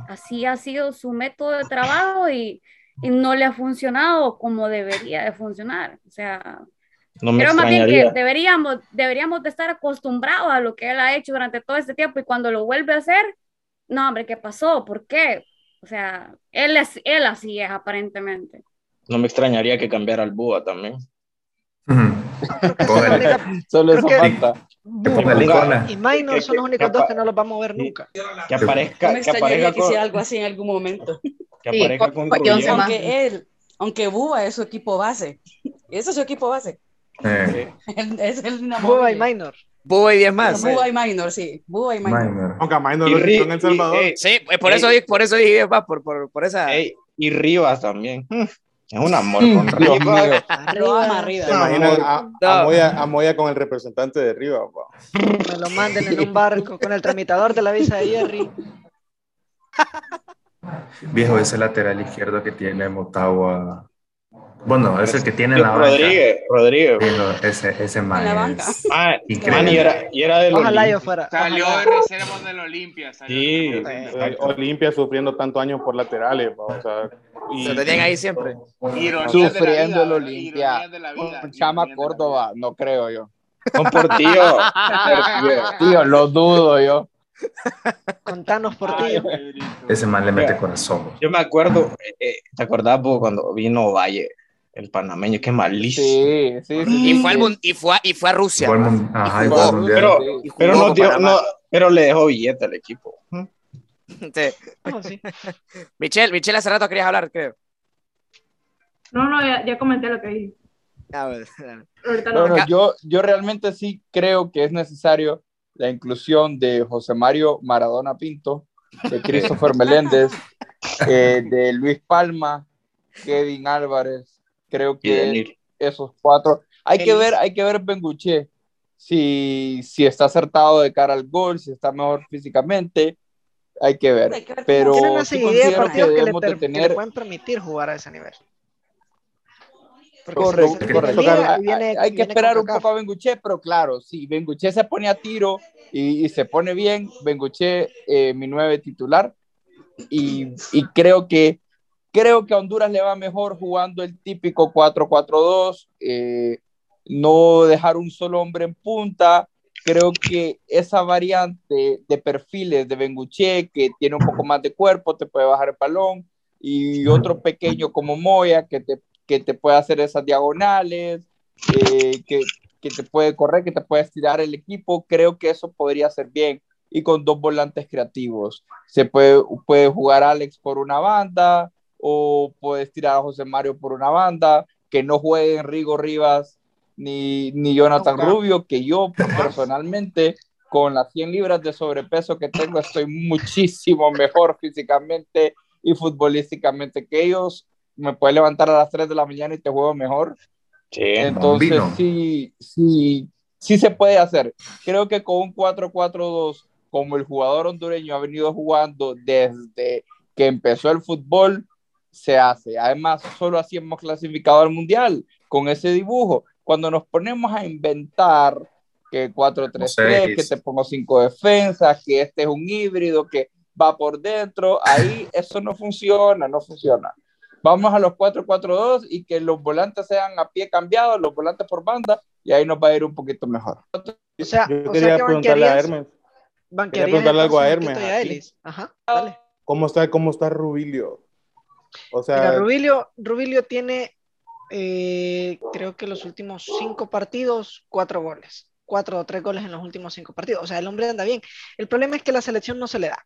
así ha sido su método de trabajo y, y no le ha funcionado como debería de funcionar, o sea, no creo más bien que deberíamos, deberíamos de estar acostumbrados a lo que él ha hecho durante todo este tiempo y cuando lo vuelve a hacer, no, hombre, ¿qué pasó? ¿Por qué? O sea, él, es, él así es aparentemente. No me extrañaría que cambiara al Búa también. Solo eso falta. Y Minor son los únicos dos que no los vamos a ver nunca. Que aparezca. me que aparezca que hiciera algo así en algún momento. Que aparezca con Aunque él, aunque Búa es su equipo base. Ese es su equipo base. Eh. es el Búa y Minor. Búa y 10 más. Búa y Minor, sí. Búa y Minor. Minor. Aunque a Minor lo quitó en El Salvador. Y, ey, sí, por eso, por eso dije, va, por, por, por esa. Ey, y Rivas también. Es un amor con Rivas. Arriba, arriba. ¿Se imaginan a, a, Moya, a, Moya, con el representante de Rivas? Me lo manden en un barco con el tramitador de la visa de Jerry. Viejo, ese lateral izquierdo que tiene Motagua. Bueno, es el que tiene la banca. Rodríguez, Rodríguez. Viejo, ese, ese man la banca. es ah, increíble. y, era, y era de Ojalá yo fuera. Salió de reserva del Olimpia. Sí, eh, Olimpia sufriendo tantos años por laterales. O sea, y, se tenían ahí siempre. Sufriendo el Olimpia. Un Chama Córdoba, no creo yo. Con Portillo. tío, lo dudo yo. Contanos por ti. Ese man le mete corazón. Yo me acuerdo, eh, ¿te acordás vos cuando vino Valle? El panameño, qué malísimo. Sí, sí, sí. Y, fue al, y, fue a, y fue a Rusia. Ajá, y mundial. Pero, pero, no dio, no, pero le dejó billete al equipo. Sí. Oh, sí. Michelle, Michelle, hace rato querías hablar, creo. No, no, ya, ya comenté lo que dije. A ver, Ahorita no, no. no, yo, yo realmente sí creo que es necesario la inclusión de José Mario Maradona Pinto, de Christopher Meléndez, eh, de Luis Palma, Kevin Álvarez. Creo que esos cuatro. Hay que ver, hay que ver Benguche si, si está acertado de cara al gol, si está mejor físicamente. Hay que ver. Hay que ver pero sí considero partidos que, le, de per- que tener le pueden permitir jugar a ese nivel. Correcto, si se correcto. liga, Claro, hay- viene- hay, hay que esperar un poco a Benguche, pero claro, si Benguche se pone a tiro y, y se pone bien, Benguche, eh, mi nueve titular, y, y creo que creo que a Honduras le va mejor jugando el típico 4-4-2, eh, no dejar un solo hombre en punta. Creo que esa variante de perfiles de Benguche, que tiene un poco más de cuerpo, te puede bajar el balón, y otro pequeño como Moya, que te, que te puede hacer esas diagonales, eh, que, que te puede correr, que te puede estirar el equipo. Creo que eso podría ser bien. Y con dos volantes creativos. Se puede, puede jugar Alex por una banda, o puedes tirar a José Mario por una banda, que no jueguen Rigo Rivas ni, ni Jonathan Rubio, que yo personalmente con las 100 libras de sobrepeso que tengo estoy muchísimo mejor físicamente y futbolísticamente que ellos. Me puede levantar a las 3 de la mañana y te juego mejor. Sí, Entonces, sí, sí, sí se puede hacer. Creo que con un 4-4-2, como el jugador hondureño ha venido jugando desde que empezó el fútbol, se hace. Además, solo así hemos clasificado al mundial con ese dibujo. Cuando nos ponemos a inventar que 4-3-3, que te pongo 5 defensas, que este es un híbrido, que va por dentro, ahí eso no funciona, no funciona. Vamos a los 4-4-2 y que los volantes sean a pie cambiados, los volantes por banda, y ahí nos va a ir un poquito mejor. O sea, Yo o quería sea que preguntarle a Hermes. banquearías preguntarle algo a Hermes, aquí. Ajá, dale. ¿Cómo está, cómo está Rubilio? O sea, Mira, Rubilio, Rubilio tiene, eh, creo que los últimos cinco partidos, cuatro goles. Cuatro o tres goles en los últimos cinco partidos. O sea, el hombre anda bien. El problema es que la selección no se le da.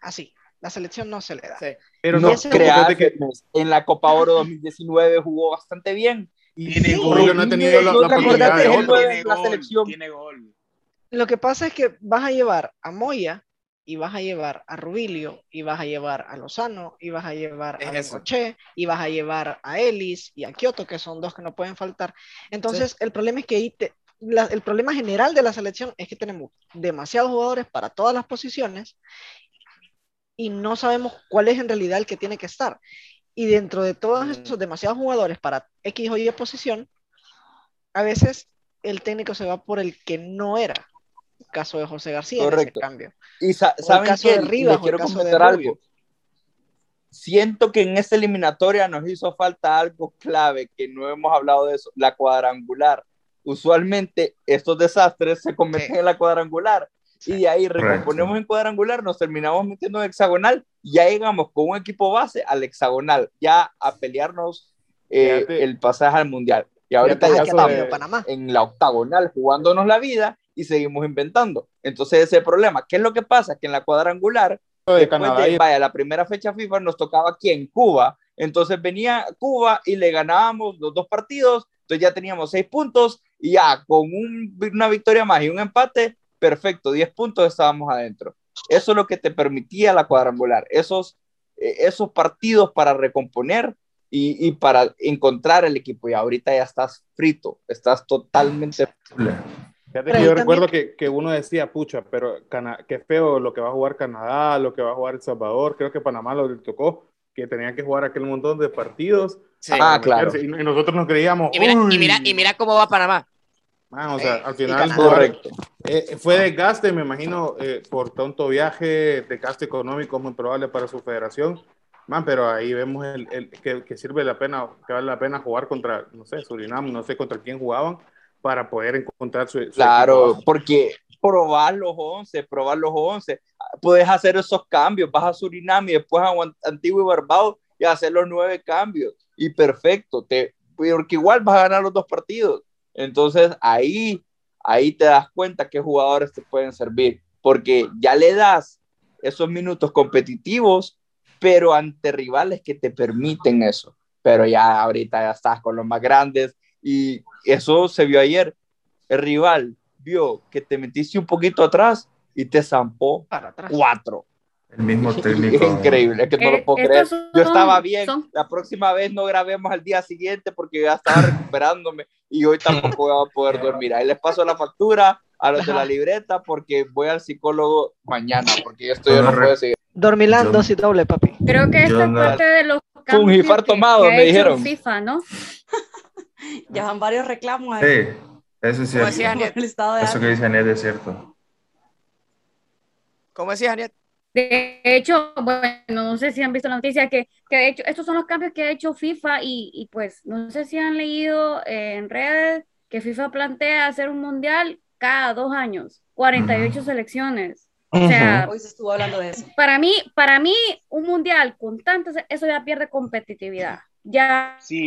Así, la selección no se le da. pero no creas, que- en la Copa Oro 2019 jugó bastante bien. y Tiene sí, gol. No ha tenido la, oportunidad de güey. Tiene la gol, selección. tiene gol. Lo que pasa es que vas a llevar a Moya y vas a llevar a Rubilio y vas a llevar a Lozano y vas a llevar Es a. Bengoche y vas a llevar a Ellis y a Kioto, que son dos que no pueden faltar. Entonces, el problema es que ahí te- la- el problema general de la selección es que tenemos demasiados jugadores para todas las posiciones y no sabemos cuál es en realidad el que tiene que estar. Y dentro de todos Mm. esos demasiados jugadores para X o Y posición, a veces el técnico se va por el que no era. El caso de José García en Correcto. cambio. Y sa- el saben caso que de Rivas o el quiero caso de algo. Siento que en esta eliminatoria nos hizo falta algo clave, que no hemos hablado de eso, la cuadrangular. Usualmente estos desastres se cometen Sí. en la cuadrangular y de ahí recomponemos en cuadrangular, nos terminamos metiendo en hexagonal, ya llegamos con un equipo base al hexagonal, ya a pelearnos eh, el pasaje al mundial. Y ahorita ya estamos Panamá. en la octagonal jugándonos la vida y seguimos inventando. Entonces ese es el problema. ¿Qué es lo que pasa? Que en la cuadrangular, de después Canadá de, vaya, la primera fecha FIFA nos tocaba aquí en Cuba. Entonces venía Cuba y le ganábamos los dos partidos. Entonces ya teníamos seis puntos y ya con un- una victoria más y un empate, perfecto, 10 puntos estábamos adentro. Eso es lo que te permitía la cuadrangular. Esos, eh, esos partidos para recomponer y, y para encontrar el equipo. Y ahorita ya estás frito, estás totalmente Fíjate que yo recuerdo que, que uno decía, pucha, pero Cana qué feo lo que va a jugar Canadá, lo que va a jugar El Salvador. Creo que Panamá lo tocó, que tenían que jugar aquel montón de partidos. Sí. Ah, claro. Y, nosotros nos creíamos, Y mira, y, mira, y mira cómo va Panamá. Man, o sea, Eh, al final correcto. eh, fue desgaste, me imagino, eh, por tanto viaje, desgaste económico muy probable para su federación. Man, pero ahí vemos el, el- que, que sirve la pena, que vale la pena jugar contra, no sé, Surinam, no sé contra quién jugaban, para poder encontrar su, su equipo Claro, base. porque probar los 11, probar los 11, puedes hacer esos cambios, vas a Surinam y después a Antigua y Barbados y hacer los nueve cambios y perfecto, te, porque igual vas a ganar los dos partidos. Entonces ahí, ahí te das cuenta qué jugadores te pueden servir, porque ya le das esos minutos competitivos, pero ante rivales que te permiten eso. Pero ya ahorita ya estás con los más grandes y eso se vio ayer. El rival vio que te metiste un poquito atrás y te zampó Para atrás. cuatro. El mismo Es técnico. increíble, es que no Eh, lo puedo estos creer. son- Yo estaba bien, son- la próxima vez no grabemos al día siguiente porque ya estaba recuperándome y hoy tampoco voy a poder dormir. Ahí les paso la factura a los de la libreta porque voy al psicólogo mañana porque esto Yo no re- seguir. Dormilán, Yo- dosis doble, papi. Creo que esta es no- parte de los cambios que- tomado, que me dijeron. FIFA, ¿no? Ya van varios reclamos ahí Sí, eso es Como decía cierto. Aniet. por el estado de Eso que dice Anet es cierto. Como decía Aniet. De hecho, bueno, no sé si han visto la noticia que, que de hecho estos son los cambios que ha hecho FIFA y, y pues no sé si han leído eh, en redes que FIFA plantea hacer un mundial cada dos años, 48 Ujú. selecciones. O sea, Hoy se estuvo hablando de eso. para mí, para mí un mundial con tantos, eso ya pierde competitividad. Ya Sí.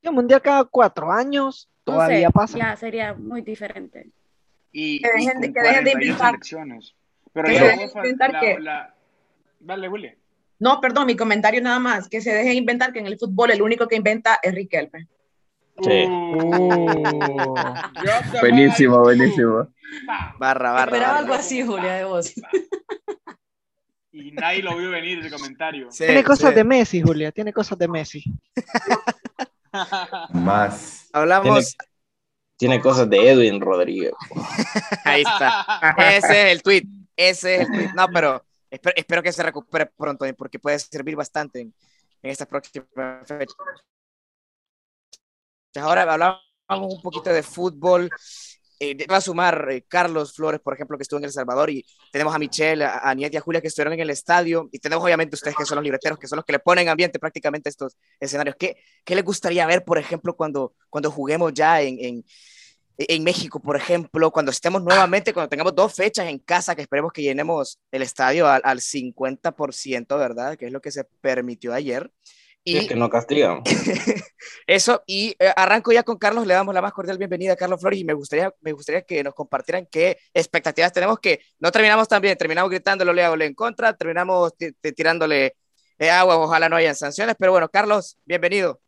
El mundial cada cuatro años no todavía sé, pasa. ya sería muy diferente. Y, Que dejen de- con que dejen de 48 inventar. selecciones. Pero Que dejen de inventar la- que- la- Dale. No, perdón, mi comentario nada más, que se deje inventar que en el fútbol el único que inventa es Riquelme. Sí. Uh. buenísimo, buenísimo. Barra, barra. Esperaba barra. algo así, Julia, de vos. Y nadie lo vio venir ese comentario. Sí, Tiene cosas sí. de Messi, Julia, tiene cosas de Messi. Más. Hablamos, Tiene cosas de Edwin Rodríguez. ahí está. Ese es el tweet. Ese es el tweet. No, pero espero, espero que se recupere pronto, eh, porque puede servir bastante en, en estas próximas fechas. Ahora hablamos un poquito de fútbol. Eh, va a sumar eh, Carlos Flores, por ejemplo, que estuvo en El Salvador, y tenemos a Michelle, a, a y a Julia que estuvieron en el estadio, y tenemos obviamente ustedes que son los libreteros, que son los que le ponen ambiente prácticamente a estos escenarios. ¿Qué, qué les gustaría ver, por ejemplo, cuando, cuando juguemos ya en, en, en México, por ejemplo, cuando estemos nuevamente, cuando tengamos dos fechas en casa, que esperemos que llenemos el estadio al, al 50%, ¿verdad? Que es lo que se permitió ayer. Y es que no castigan. eso, y eh, arranco ya con Carlos, le damos la más cordial bienvenida a Carlos Flores y me gustaría, me gustaría que nos compartieran qué expectativas tenemos, que no terminamos tan bien, terminamos gritándole ole en contra, terminamos ti- ti- tirándole eh, agua, ojalá no hayan sanciones, pero bueno, Carlos, bienvenido.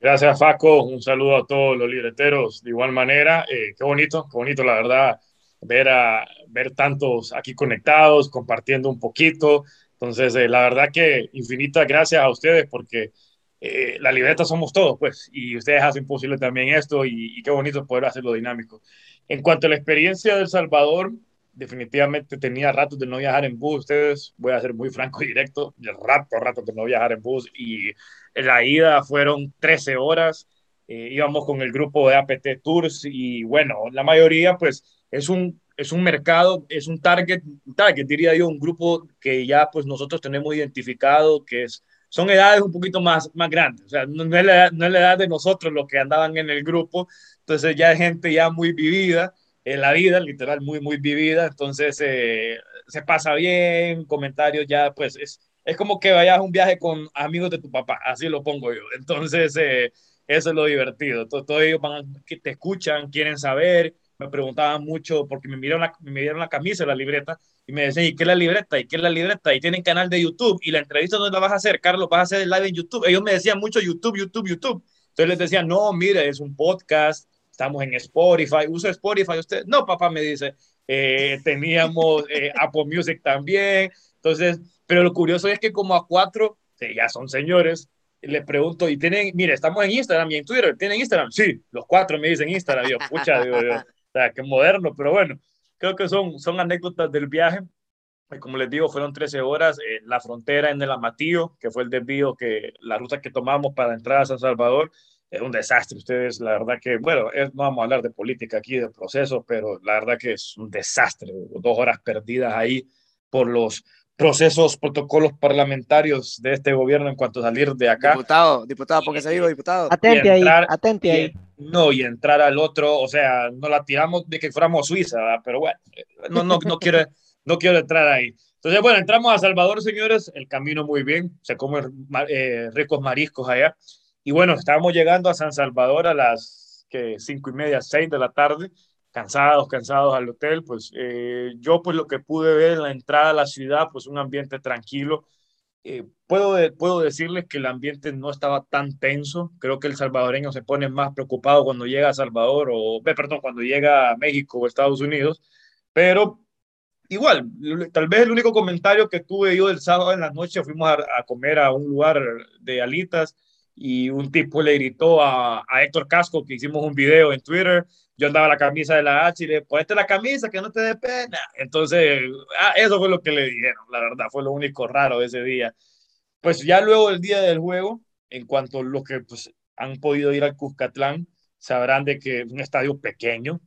Gracias, Faco. Un saludo a todos los libreteros. De igual manera, eh, qué bonito, qué bonito, la verdad, ver, a, ver tantos aquí conectados, compartiendo un poquito. Entonces, eh, la verdad que infinitas gracias a ustedes porque eh, la libreta somos todos, pues, y ustedes hacen posible también esto y, y qué bonito poder hacerlo dinámico. En cuanto a la experiencia de El Salvador, definitivamente tenía ratos de no viajar en bus. Ustedes, voy a ser muy franco y directo, de rato, rato de no viajar en bus y en la ida fueron 13 horas. Eh, íbamos con el grupo de APT Tours y bueno, la mayoría pues es un, es un mercado, es un target, target, diría yo, un grupo que ya pues nosotros tenemos identificado, que es, son edades un poquito más, más grandes, o sea, no, no, es la edad, no es la edad de nosotros los que andaban en el grupo, entonces ya es gente ya muy vivida en la vida, literal, muy, muy vivida, entonces eh, se pasa bien, comentarios ya pues es, es como que vayas a un viaje con amigos de tu papá, así lo pongo yo, entonces eh, eso es lo divertido, todos, todos ellos van, que te escuchan, quieren saber, me preguntaban mucho porque me midieron la, me midieron la camisa, la libreta, y me decían, ¿y qué es la libreta? ¿Y qué es la libreta? Y tienen canal de YouTube, y la entrevista ¿dónde la vas a hacer, Carlos? ¿Vas a hacer el live en YouTube? Ellos me decían mucho YouTube, YouTube, YouTube. Entonces les decía, no, mire, es un podcast, estamos en Spotify, ¿usa Spotify usted? No, papá me dice, eh, teníamos eh, Apple Music también, entonces, pero lo curioso es que como a cuatro, ya son señores, le pregunto, y tienen, mire, estamos en Instagram y en Twitter, ¿tienen Instagram? Sí, los cuatro me dicen Instagram, yo, pucha, digo yo, o sea, qué moderno, pero bueno, creo que son, son anécdotas del viaje. Y como les digo, fueron 13 horas. Eh, la frontera en el Amatillo, que fue el desvío, que la ruta que tomamos para entrar a San Salvador, era un desastre. Ustedes, la verdad que, bueno, es, no vamos a hablar de política aquí, de procesos, pero la verdad que es un desastre. Dos horas perdidas ahí por los procesos, protocolos parlamentarios de este gobierno en cuanto a salir de acá. Diputado, diputado, póngase vivo, diputado. Atente ahí, entrar- atente y- ahí. No, y entrar al otro, o sea, no la tiramos de que fuéramos Suiza, ¿verdad? pero bueno, no, no, no, quiero, no quiero entrar ahí. Entonces, bueno, entramos a Salvador, señores, el camino muy bien, se comen eh, ricos mariscos allá. Y bueno, estábamos llegando a San Salvador a las que cinco y media, seis de la tarde, cansados, cansados al hotel. Pues eh, yo, pues lo que pude ver en la entrada a la ciudad, pues un ambiente tranquilo. Eh, puedo, puedo decirles que el ambiente no estaba tan tenso. Creo que el salvadoreño se pone más preocupado cuando llega a Salvador o, perdón, cuando llega a México o Estados Unidos. Pero igual, tal vez el único comentario que tuve yo el sábado en la noche, fuimos a, a comer a un lugar de alitas y un tipo le gritó a, a Héctor Casco que hicimos un video en Twitter. Yo andaba la camisa de la H y le ponete la camisa que no te dé pena. Entonces, ah, eso fue lo que le dijeron, la verdad, fue lo único raro de ese día. Pues ya luego del día del juego, en cuanto a los que pues, han podido ir al Cuscatlán, sabrán de que es un estadio pequeño,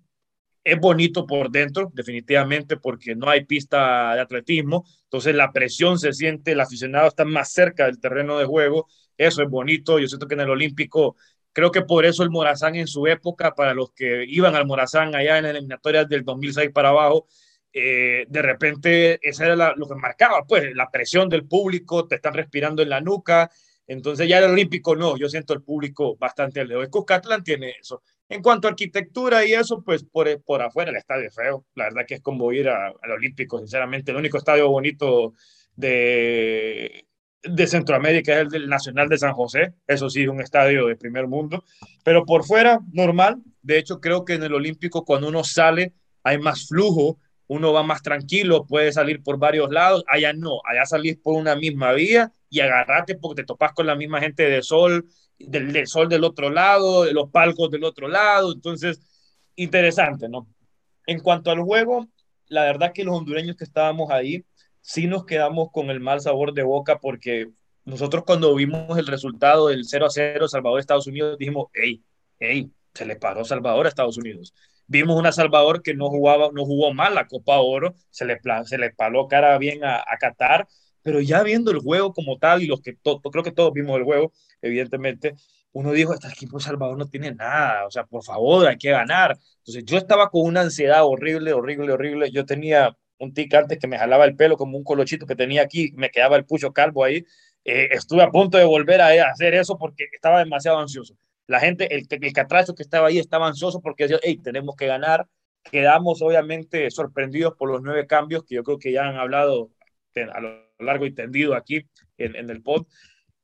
es bonito por dentro, definitivamente, porque no hay pista de atletismo, entonces la presión se siente, el aficionado está más cerca del terreno de juego, eso es bonito, yo siento que en el Olímpico, creo que por eso el Morazán en su época, para los que iban al Morazán allá en eliminatorias del 2006 para abajo, eh, de repente eso era la, lo que marcaba, pues la presión del público, te están respirando en la nuca, entonces ya el Olímpico no, yo siento el público bastante lejos. Cuscatlán tiene eso. En cuanto a arquitectura y eso, pues por, por afuera el estadio es feo. La verdad que es como ir al Olímpico, sinceramente. El único estadio bonito de, de Centroamérica es el del Nacional de San José, eso sí, un estadio de primer mundo, pero por fuera, normal. De hecho, creo que en el Olímpico cuando uno sale hay más flujo, uno va más tranquilo, puede salir por varios lados, allá no, allá salís por una misma vía y agarrate porque te topas con la misma gente de sol, del, del sol del otro lado, de los palcos del otro lado, entonces, interesante, ¿no? En cuanto al juego, la verdad que los hondureños que estábamos ahí, sí nos quedamos con el mal sabor de boca porque nosotros cuando vimos el resultado del 0 a 0 Salvador-Estados Unidos dijimos, hey, hey, se le paró Salvador a Estados Unidos. Vimos una Salvador que no jugaba, no jugó mal la Copa Oro, se le, se le paló cara bien a, a Qatar, pero ya viendo el juego como tal y los que creo que todos vimos el juego, evidentemente, uno dijo, este equipo de Salvador no tiene nada, o sea, por favor, hay que ganar. Entonces yo estaba con una ansiedad horrible, horrible, horrible. Yo tenía un tic antes que me jalaba el pelo como un colochito que tenía aquí, me quedaba el pucho calvo ahí. Eh, estuve a punto de volver a hacer eso porque estaba demasiado ansioso. La gente, el, el catracho que estaba ahí estaba ansioso porque decía, hey, tenemos que ganar. Quedamos obviamente sorprendidos por los nueve cambios que yo creo que ya han hablado a lo largo y tendido aquí en, en el pod,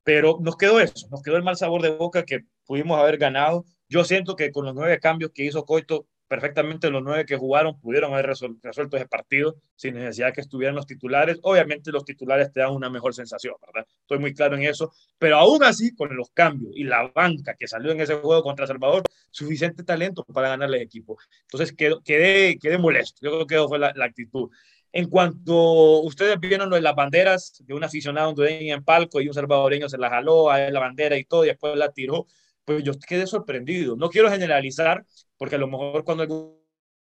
pero nos quedó eso, nos quedó el mal sabor de boca que pudimos haber ganado. Yo siento que con los nueve cambios que hizo Coito, perfectamente los nueve que jugaron pudieron haber resuelto ese partido sin necesidad que estuvieran los titulares. Obviamente los titulares te dan una mejor sensación, ¿verdad? Estoy muy claro en eso, pero aún así con los cambios y la banca que salió en ese juego contra Salvador, suficiente talento para ganarle el equipo. Entonces quedé, quedé, molesto, yo creo que esa fue la, actitud. En cuanto ustedes vieron lo de las banderas de un aficionado hondureño en palco y un salvadoreño se la jaló a la bandera y todo, y después la tiró, pues yo quedé sorprendido. No quiero generalizar, porque a lo mejor cuando algún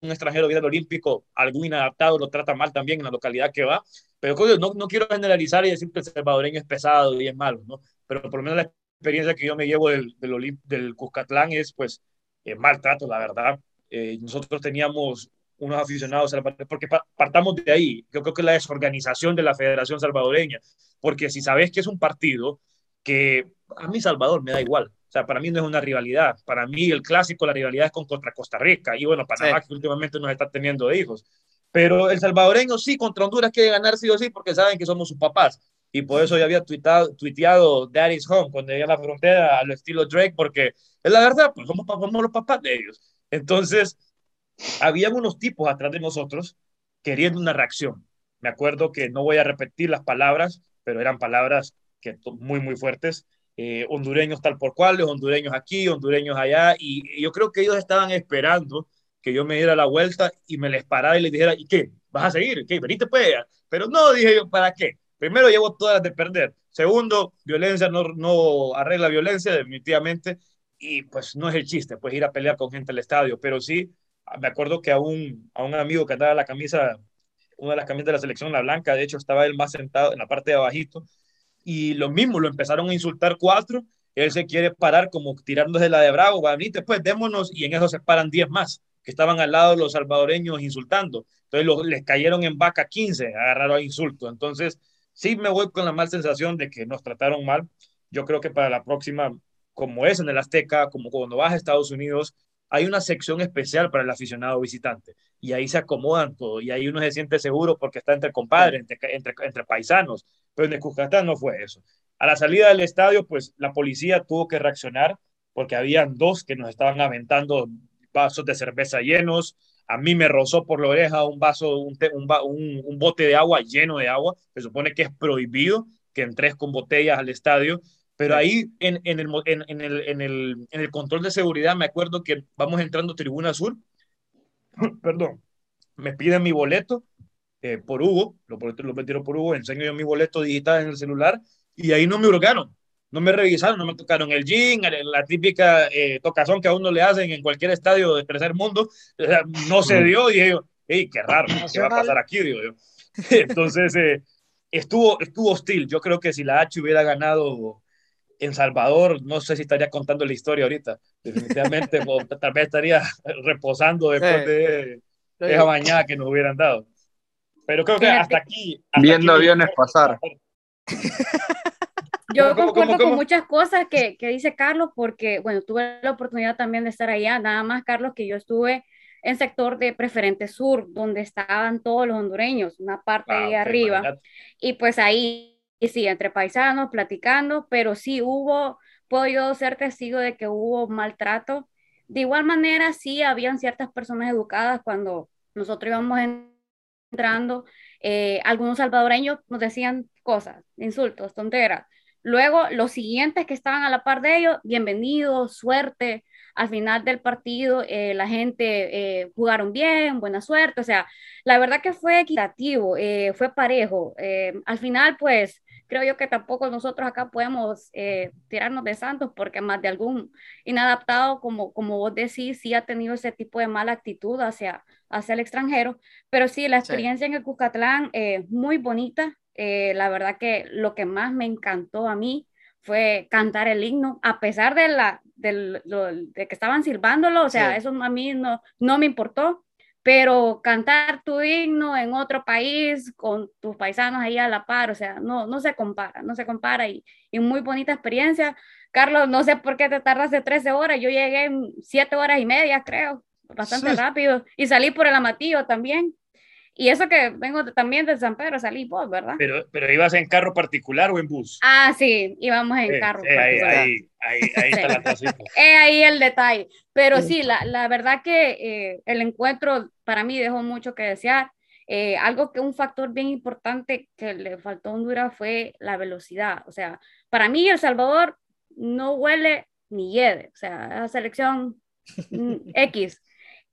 extranjero viene al Olímpico, algún inadaptado lo trata mal también en la localidad que va, pero no, no quiero generalizar y decir que el salvadoreño es pesado y es malo, ¿no? Pero por lo menos la experiencia que yo me llevo del, del, del Cuscatlán es, pues, eh, maltrato, la verdad. Eh, nosotros teníamos unos aficionados, porque partamos de ahí, yo creo que la desorganización de la Federación Salvadoreña, porque si sabes que es un partido que a mí Salvador me da igual, o sea, para mí no es una rivalidad. Para mí el clásico, la rivalidad es con contra Costa Rica. Y bueno, Panamá que últimamente nos está teniendo hijos. Pero el salvadoreño sí, contra Honduras quiere ganar sí o sí porque saben que somos sus papás. Y por eso ya había tuitado, tuiteado Daddy's Home cuando llegué a la frontera al estilo Drake, porque es la verdad, pues somos, somos los papás de ellos. Entonces, había unos tipos atrás de nosotros queriendo una reacción. Me acuerdo que no voy a repetir las palabras, pero eran palabras que muy, muy fuertes eh, hondureños tal por cual, hondureños aquí, hondureños allá, y, yo creo que ellos estaban esperando que yo me diera la vuelta y me les parara y les dijera, ¿y qué? ¿Vas a seguir? ¿Qué? Venite pues. Pero no, dije yo, ¿para qué? Primero, llevo todas las de perder. Segundo, violencia no, no arregla violencia, definitivamente, y pues no es el chiste, pues ir a pelear con gente al estadio, pero sí, me acuerdo que a un, a un amigo que andaba la camisa, una de las camisas de la selección, la blanca, de hecho estaba él más sentado en la parte de abajito, y lo mismo, lo empezaron a insultar cuatro, él se quiere parar como tirándose la de bravo, va a después, démonos, y en eso se paran diez más, que estaban al lado de los salvadoreños insultando. Entonces les cayeron en vaca 15, agarraron a insulto. Entonces, sí me voy con la mal sensación de que nos trataron mal. Yo creo que para la próxima, como es en el Azteca, como cuando vas a Estados Unidos, hay una sección especial para el aficionado visitante y ahí se acomodan todo y ahí uno se siente seguro porque está entre compadres, entre, entre paisanos, pero en el Cuscatlán no fue eso. A la salida del estadio, pues la policía tuvo que reaccionar porque habían dos que nos estaban aventando vasos de cerveza llenos. A mí me rozó por la oreja un vaso, un, bote de agua lleno de agua. Se supone que es prohibido que entres con botellas al estadio pero ahí en, el, en el control de seguridad me acuerdo que vamos entrando Tribuna Sur, perdón, me piden mi boleto eh, por Hugo, lo, lo metieron por Hugo, enseño yo mi boleto digital en el celular y ahí no me hurgaron, no me revisaron, no me tocaron el jean, la típica eh, tocazón que a uno le hacen en cualquier estadio de tercer mundo, no se dio y dije yo, hey, qué raro, ¿qué va a pasar aquí? Digo yo. Entonces, eh, estuvo, estuvo hostil, yo creo que si la H hubiera ganado en Salvador, no sé si estaría contando la historia ahorita, definitivamente, tal vez estaría reposando después de esa bañada que nos hubieran dado. Pero creo que hasta aquí... Viendo aviones pasar. Yo concuerdo con muchas cosas que, que, dice Carlos, porque, bueno, tuve la oportunidad también de estar allá, nada más, Carlos, que yo estuve en sector de Preferente Sur, donde estaban todos los hondureños, una parte de Ah, ok, arriba. imagínate. Y pues ahí, sí, entre paisanos, platicando, pero sí hubo, puedo yo ser testigo de que hubo maltrato. De igual manera, sí, habían ciertas personas educadas cuando nosotros íbamos en- entrando, eh, algunos salvadoreños nos decían cosas, insultos, tonteras. Luego, los siguientes que estaban a la par de ellos, bienvenidos, suerte. Al final del partido, eh, la gente eh, jugaron bien, buena suerte. O sea, la verdad que fue equitativo, eh, fue parejo. Eh, al final, pues, creo yo que tampoco nosotros acá podemos eh, tirarnos de santos porque más de algún inadaptado, como, como vos decís, sí ha tenido ese tipo de mala actitud hacia, hacia el extranjero. Pero sí, la Sí. experiencia en el Cuscatlán, eh, muy bonita. Eh, la verdad que lo que más me encantó a mí fue cantar el himno, a pesar de, la, lo- de que estaban silbándolo, o sea, Sí. eso a mí no, no me importó, pero cantar tu himno en otro país con tus paisanos ahí a la par, o sea, no, no se compara, no se compara y, y muy bonita experiencia. Carlos, no sé por qué te tardaste 13 horas, yo llegué en 7 horas y media, creo, bastante Sí. rápido, y salí por el Amatillo también. Y eso que vengo también de San Pedro, salí vos, ¿verdad? Pero, pero ibas en carro particular o en bus. Ah, sí, íbamos en Eh, carro. eh, ahí, ahí, ahí, ahí está la cosita. Es ahí el detalle. Pero sí, la, la verdad que eh, el encuentro para mí dejó mucho que desear. Eh, algo que un factor bien importante que le faltó a Honduras fue la velocidad. O sea, para mí El Salvador no huele ni hiede. O sea, la selección mm, X.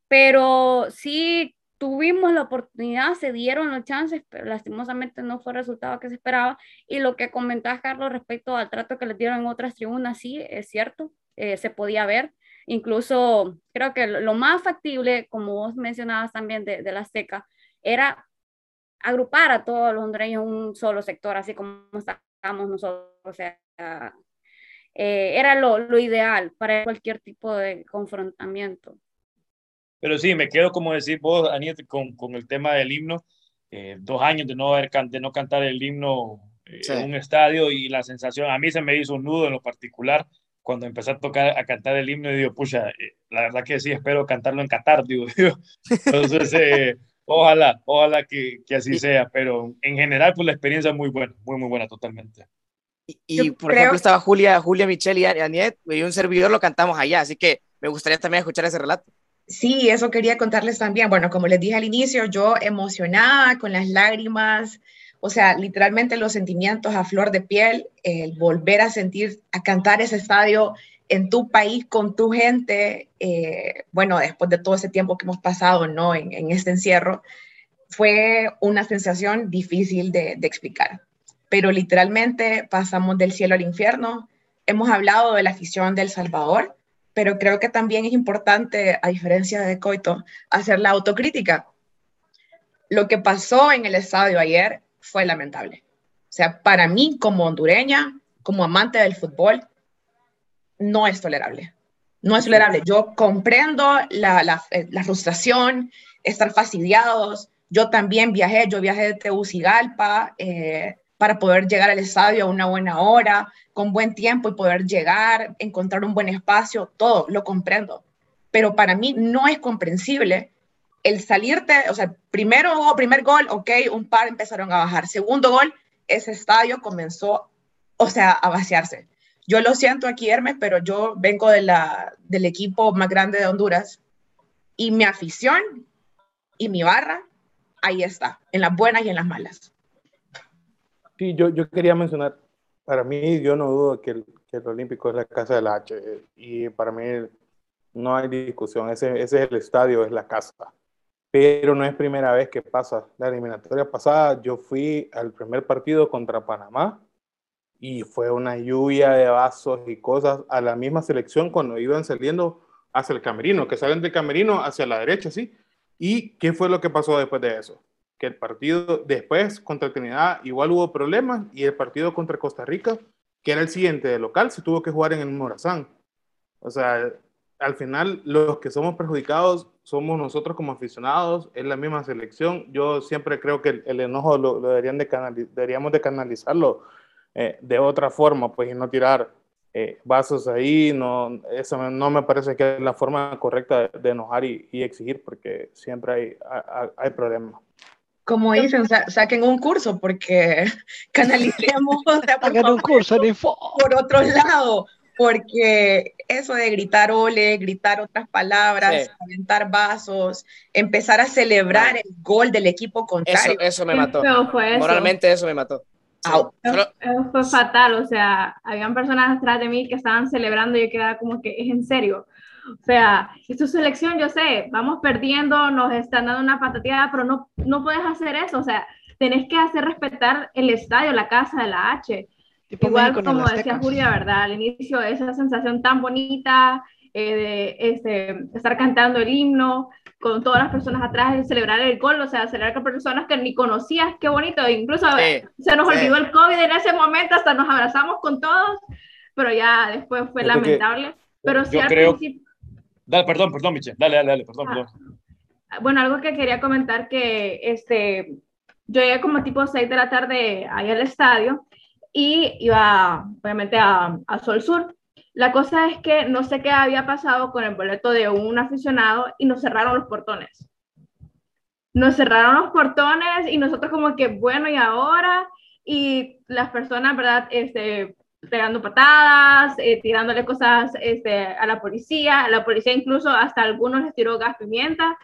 Pero sí tuvimos la oportunidad, se dieron los chances, pero lastimosamente no fue el resultado que se esperaba. Y lo que comentabas, Carlos, respecto al trato que les dieron en otras tribunas, sí, es cierto, eh, se podía ver. Incluso creo que lo, lo más factible, como vos mencionabas también de, de la Azteca, era agrupar a todos los hondureños en un solo sector, así como estábamos nosotros. O sea, eh, era lo, lo ideal para cualquier tipo de confrontamiento. Pero sí, me quedo, como decís vos, Aniet, con, con el tema del himno. Eh, dos años de no, haber, can- de no cantar el himno eh, Sí. en un estadio y la sensación, a mí se me hizo un nudo en lo particular cuando empecé a tocar, a cantar el himno y digo, pucha, eh, la verdad que sí, espero cantarlo en Qatar, digo yo. Entonces, eh, ojalá, ojalá que, que así Y- sea, pero en general, pues la experiencia es muy buena, muy, muy buena totalmente. Y, y, por creo- ejemplo, estaba Julia, Julia Michelle y Aniet, y un servidor lo cantamos allá, así que me gustaría también escuchar ese relato. Sí, eso quería contarles también. Bueno, como les dije al inicio, yo emocionada con las lágrimas, o sea, literalmente los sentimientos a flor de piel, el volver a sentir, a cantar ese estadio en tu país, con tu gente, eh, bueno, después de todo ese tiempo que hemos pasado, ¿no? En, este encierro, fue una sensación difícil de explicar. Pero literalmente pasamos del cielo al infierno. Hemos hablado de la afición del Salvador, pero creo que también es importante, a diferencia de Coito, hacer la autocrítica. Lo que pasó en el estadio ayer fue lamentable. O sea, para mí como hondureña, como amante del fútbol, no es tolerable. No es tolerable. Yo comprendo la, la, eh, la frustración, estar fastidiados. Yo también viajé, yo viajé de Tegucigalpa eh, para poder llegar al estadio a una buena hora, con buen tiempo y poder llegar, encontrar un buen espacio, todo, lo comprendo. Pero para mí no es comprensible el salirte, o sea, primero, primer gol, ok, un par empezaron a bajar. Segundo gol, ese estadio comenzó, o sea, a vaciarse. Yo lo siento aquí, Hermes, pero yo vengo de del equipo más grande de Honduras y mi afición y mi barra, ahí está, en las buenas y en las malas. Sí, yo, yo quería mencionar, para mí yo no dudo que el, que el Olímpico es la casa del H y para mí no hay discusión, ese, ese es el estadio, es la casa. Pero no es primera vez que pasa. La eliminatoria pasada yo fui al primer partido contra Panamá y fue una lluvia de vasos y cosas a la misma selección cuando iban saliendo hacia el camerino, que salen del camerino hacia la derecha, ¿sí? ¿Y qué fue lo que pasó después de eso? Que el partido después contra Trinidad igual hubo problemas y el partido contra Costa Rica, que era el siguiente de local, se tuvo que jugar en el Morazán. O sea, al final los que somos perjudicados somos nosotros como aficionados, es la misma selección. Yo siempre creo que el, el enojo lo, lo, deberían de deberíamos de canalizarlo eh, de otra forma, pues, y no tirar eh, vasos ahí, no, eso no me parece que es la forma correcta de, enojar y, exigir, porque siempre hay, hay, hay problemas como dicen, saquen un curso porque canalicemos saquen un curso por otro lado, porque eso de gritar ole, gritar otras palabras, aventar vasos, empezar a celebrar el gol del equipo contrario. Eso, me mató. Moralmente eso me mató. fue fatal, o sea, habían personas atrás de mí que estaban celebrando y yo quedaba como que es en serio. O sea, es tu selección, yo sé, vamos perdiendo, nos están dando una patateada, pero no, no puedes hacer eso. O sea, tenés que hacer respetar el estadio, la casa de la H. Igual como decía Julia, ¿verdad? Al inicio, esa sensación tan bonita eh, de este, estar cantando el himno con todas las personas atrás, y celebrar el gol, o sea, celebrar con personas que ni conocías, qué bonito. Incluso se nos olvidó el COVID en ese momento, hasta nos abrazamos con todos, pero ya después fue lamentable. Pero sí, al creo... principio Dale, perdón, perdón, Michelle. Dale, dale, dale, perdón, perdón. Ah, bueno, algo que quería comentar que este, yo llegué como tipo 6 de la tarde ahí al estadio y iba obviamente a, a Sol Sur. La cosa es que no sé qué había pasado con el boleto de un aficionado y nos cerraron los portones. Nos cerraron los portones y nosotros como que, bueno, ¿y ahora? Y las personas, ¿verdad? Este, pegando patadas, eh, tirándole cosas este, a la policía, a la policía incluso hasta algunos les tiró gas pimienta.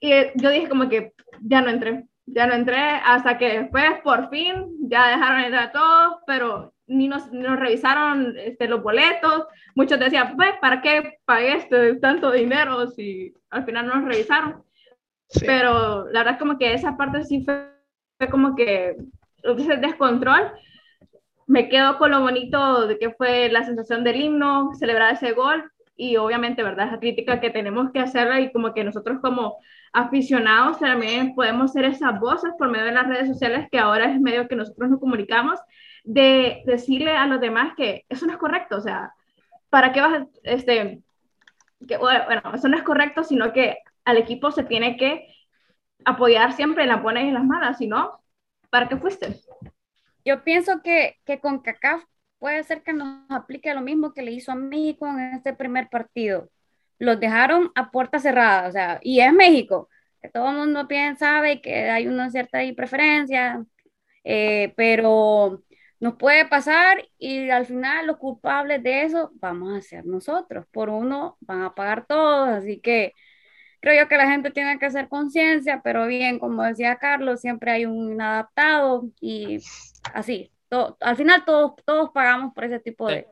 Y yo dije como que ya no entré, ya no entré, hasta que después por fin ya dejaron entrar a todos, pero ni nos, nos revisaron este, los boletos. Muchos decían, pues, ¿para qué pagué este, tanto dinero si al final no nos revisaron? Pero la verdad como que esa parte sí fue, fue como que ese descontrol me quedo con lo bonito de que fue la sensación del himno, celebrar ese gol y obviamente, ¿verdad? Esa crítica que tenemos que hacerla y como que nosotros como aficionados también podemos ser esas voces por medio de las redes sociales que ahora es medio que nosotros nos comunicamos, de decirle a los demás que eso no es correcto, o sea, ¿para qué vas este, que, bueno, eso no es correcto, sino que al equipo se tiene que apoyar siempre en las buenas y en las malas, si no, ¿para qué fuiste? Yo pienso que, que con CACAF puede ser que nos aplique lo mismo que le hizo a México en este primer partido. Los dejaron a puerta cerrada, o sea, y es México, que todo el mundo piensa, sabe que hay una cierta preferencia, eh, pero nos puede pasar y al final los culpables de eso vamos a ser nosotros. Por uno van a pagar todos, así que creo yo que la gente tiene que hacer conciencia, pero bien, como decía Carlos, siempre hay un adaptado y así. al final todos, todos pagamos por ese tipo de,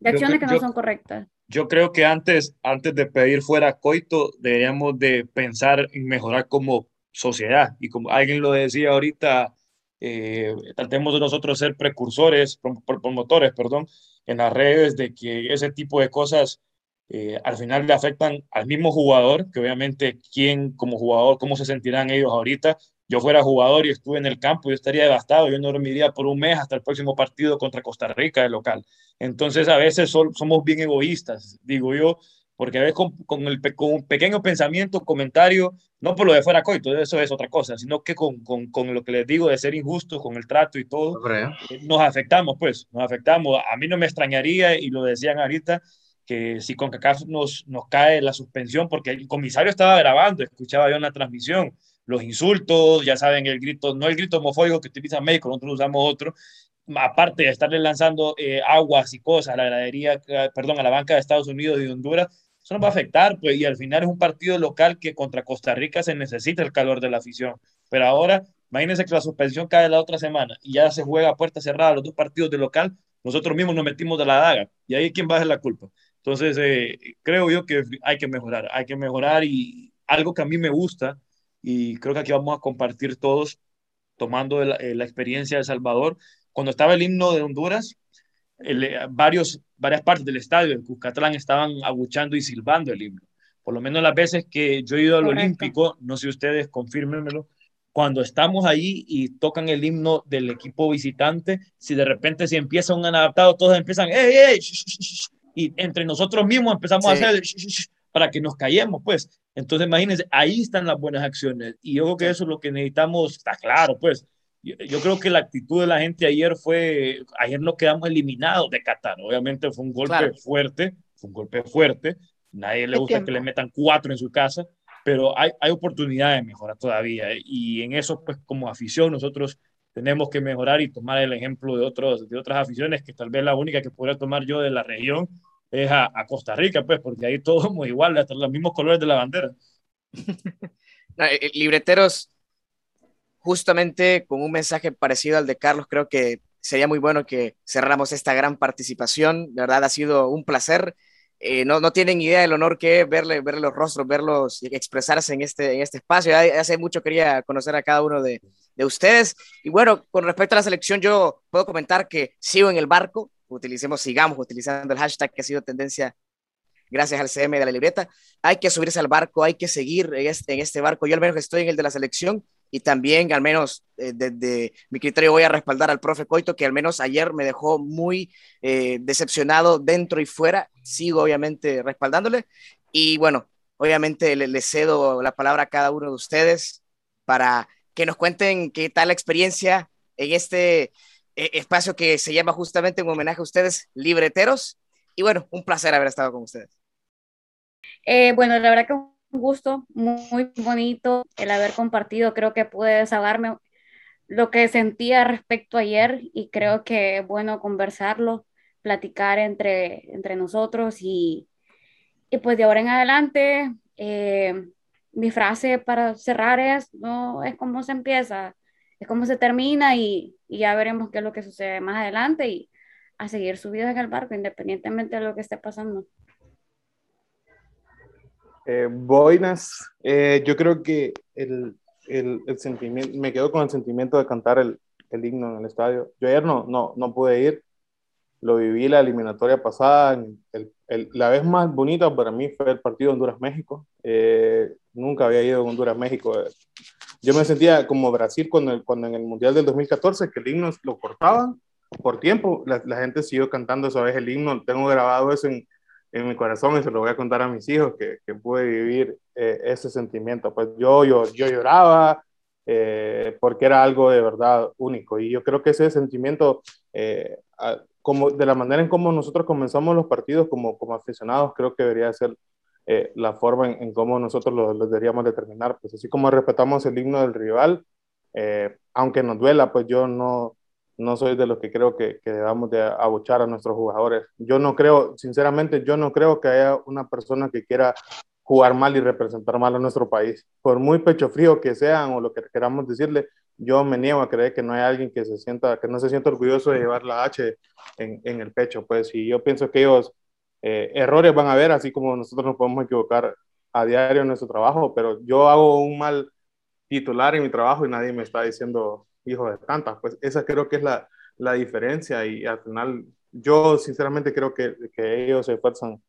de acciones que no son correctas. Yo creo que antes, antes de pedir fuera coito, deberíamos de pensar en mejorar como sociedad. Y como alguien lo decía ahorita, eh, tratemos de nosotros ser precursores, promotores, perdón, en las redes de que ese tipo de cosas eh, al final le afectan al mismo jugador, que obviamente quién como jugador, cómo se sentirán ellos ahorita. Yo fuera jugador y estuve en el campo, yo estaría devastado, yo no dormiría por un mes hasta el próximo partido contra Costa Rica, el local. Entonces a veces somos bien egoístas, digo yo, porque a veces con, el, con un pequeño pensamiento, comentario, no por lo de fuera coito, eso es otra cosa, sino que con, con, con lo que les digo de ser injusto, con el trato y todo, eh, nos afectamos, pues, nos afectamos. A mí no me extrañaría, y lo decían ahorita, que si con CACAF nos, nos cae la suspensión, porque el comisario estaba grabando, escuchaba yo en la transmisión, los insultos, ya saben, el grito, no el grito homofóbico que utiliza México, nosotros usamos otro, aparte de estarle lanzando eh, aguas y cosas a la gradería, perdón, a la banca de Estados Unidos y Honduras, eso nos va a afectar, pues, y al final es un partido local que contra Costa Rica se necesita el calor de la afición. Pero ahora, imagínense que la suspensión cae la otra semana y ya se juega a puerta cerrada los dos partidos de local, nosotros mismos nos metimos de la daga. Y ahí, ¿quién va a hacer la culpa? Entonces, eh, creo yo que hay que mejorar, hay que mejorar y algo que a mí me gusta, y creo que aquí vamos a compartir todos, tomando la, eh, la experiencia de Salvador, cuando estaba el himno de Honduras, eh, varios, varias partes del estadio en Cuscatlán estaban abuchando y silbando el himno. Por lo menos las veces que yo he ido al Olímpico, no sé ustedes, confírmenmelo, cuando estamos ahí y tocan el himno del equipo visitante, si de repente se empieza un adaptado, todos empiezan, ¡ey, ey! Y entre nosotros mismos empezamos a hacer para que nos callemos, pues. Entonces, imagínense, ahí están las buenas acciones. Y yo creo que eso es lo que necesitamos, está claro, pues. yo, creo que la actitud de la gente ayer fue, ayer nos quedamos eliminados de Qatar. Obviamente fue un golpe fuerte, fue un golpe fuerte. Nadie le gusta que le metan cuatro en su casa, pero hay, hay oportunidad de mejorar todavía. Y en eso, pues como afición, nosotros tenemos que mejorar y tomar el ejemplo de, otros, de otras aficiones, que tal vez la única que podría tomar yo de la región es a, Costa Rica, pues, porque ahí todos somos iguales, hasta los mismos colores de la bandera. Eh, eh, libreteros, justamente con un mensaje parecido al de Carlos, creo que sería muy bueno que cerráramos esta gran participación. De verdad, ha sido un placer. Eh, no, no tienen idea del honor que es verle, verle los rostros, verlos expresarse en este, en este espacio. Hace mucho quería conocer a cada uno de, de ustedes. Y bueno, con respecto a la selección, yo puedo comentar que sigo en el barco. Utilicemos, sigamos utilizando el hashtag que ha sido tendencia gracias al CM de la libreta. Hay que subirse al barco, hay que seguir en este, en este barco. Yo al menos estoy en el de la selección y también, al menos eh, desde mi criterio, voy a respaldar al profe Coito, que al menos ayer me dejó muy eh, decepcionado dentro y fuera. Sigo, obviamente, respaldándole. Y bueno, obviamente le, cedo la palabra a cada uno de ustedes para que nos cuenten qué tal la experiencia en este espacio que se llama justamente en homenaje a ustedes, libreteros. Y bueno, un placer haber estado con ustedes. bueno, la verdad que un gusto muy bonito el haber compartido. Creo que pude desahogarme lo que sentía respecto a ayer y creo que es bueno conversarlo, platicar entre, entre nosotros y, y pues de ahora en adelante eh, mi frase para cerrar es, no es como se empieza, es como se termina y, y, ya veremos qué es lo que sucede más adelante y a seguir subidos en el barco independientemente de lo que esté pasando. Eh, Boinas, eh, yo creo que el, el, el, sentimiento, me quedo con el sentimiento de cantar el, el, himno en el estadio. Yo ayer no, no, no pude ir, lo viví la eliminatoria pasada, la vez más bonita para mí fue el partido Honduras-México. Eh, nunca había ido a Honduras-México. Yo me sentía como Brasil cuando, cuando en el Mundial del 2014, que el himno lo cortaban por tiempo, la, la gente siguió cantando esa vez el himno. Tengo grabado eso en, en mi corazón y se lo voy a contar a mis hijos que, que pude vivir eh, ese sentimiento. Pues yo, yo, yo lloraba eh, porque era algo de verdad único y yo creo que ese sentimiento, eh, como de la manera en cómo nosotros comenzamos los partidos como, como aficionados, creo que debería ser la forma en, cómo nosotros lo, deberíamos determinar. Pues así como respetamos el himno del rival, aunque nos duela, pues yo no, no soy de los que creo que, que, debamos de abuchar a nuestros jugadores. Yo no creo, sinceramente, yo no creo que haya una persona que quiera jugar mal y representar mal a nuestro país. Por muy pecho frío que sean o lo que queramos decirle, yo me niego a creer que no hay alguien que se sienta, que no se sienta orgulloso de llevar la H en, en el pecho. Pues y yo pienso que ellos eh, errores van a haber, así como nosotros nos podemos equivocar a diario en nuestro trabajo, pero yo hago un mal titular en mi trabajo y nadie me está diciendo hijo de tantas. Pues esa creo que es la, la diferencia y al final yo sinceramente creo que, que ellos se esfuerzan.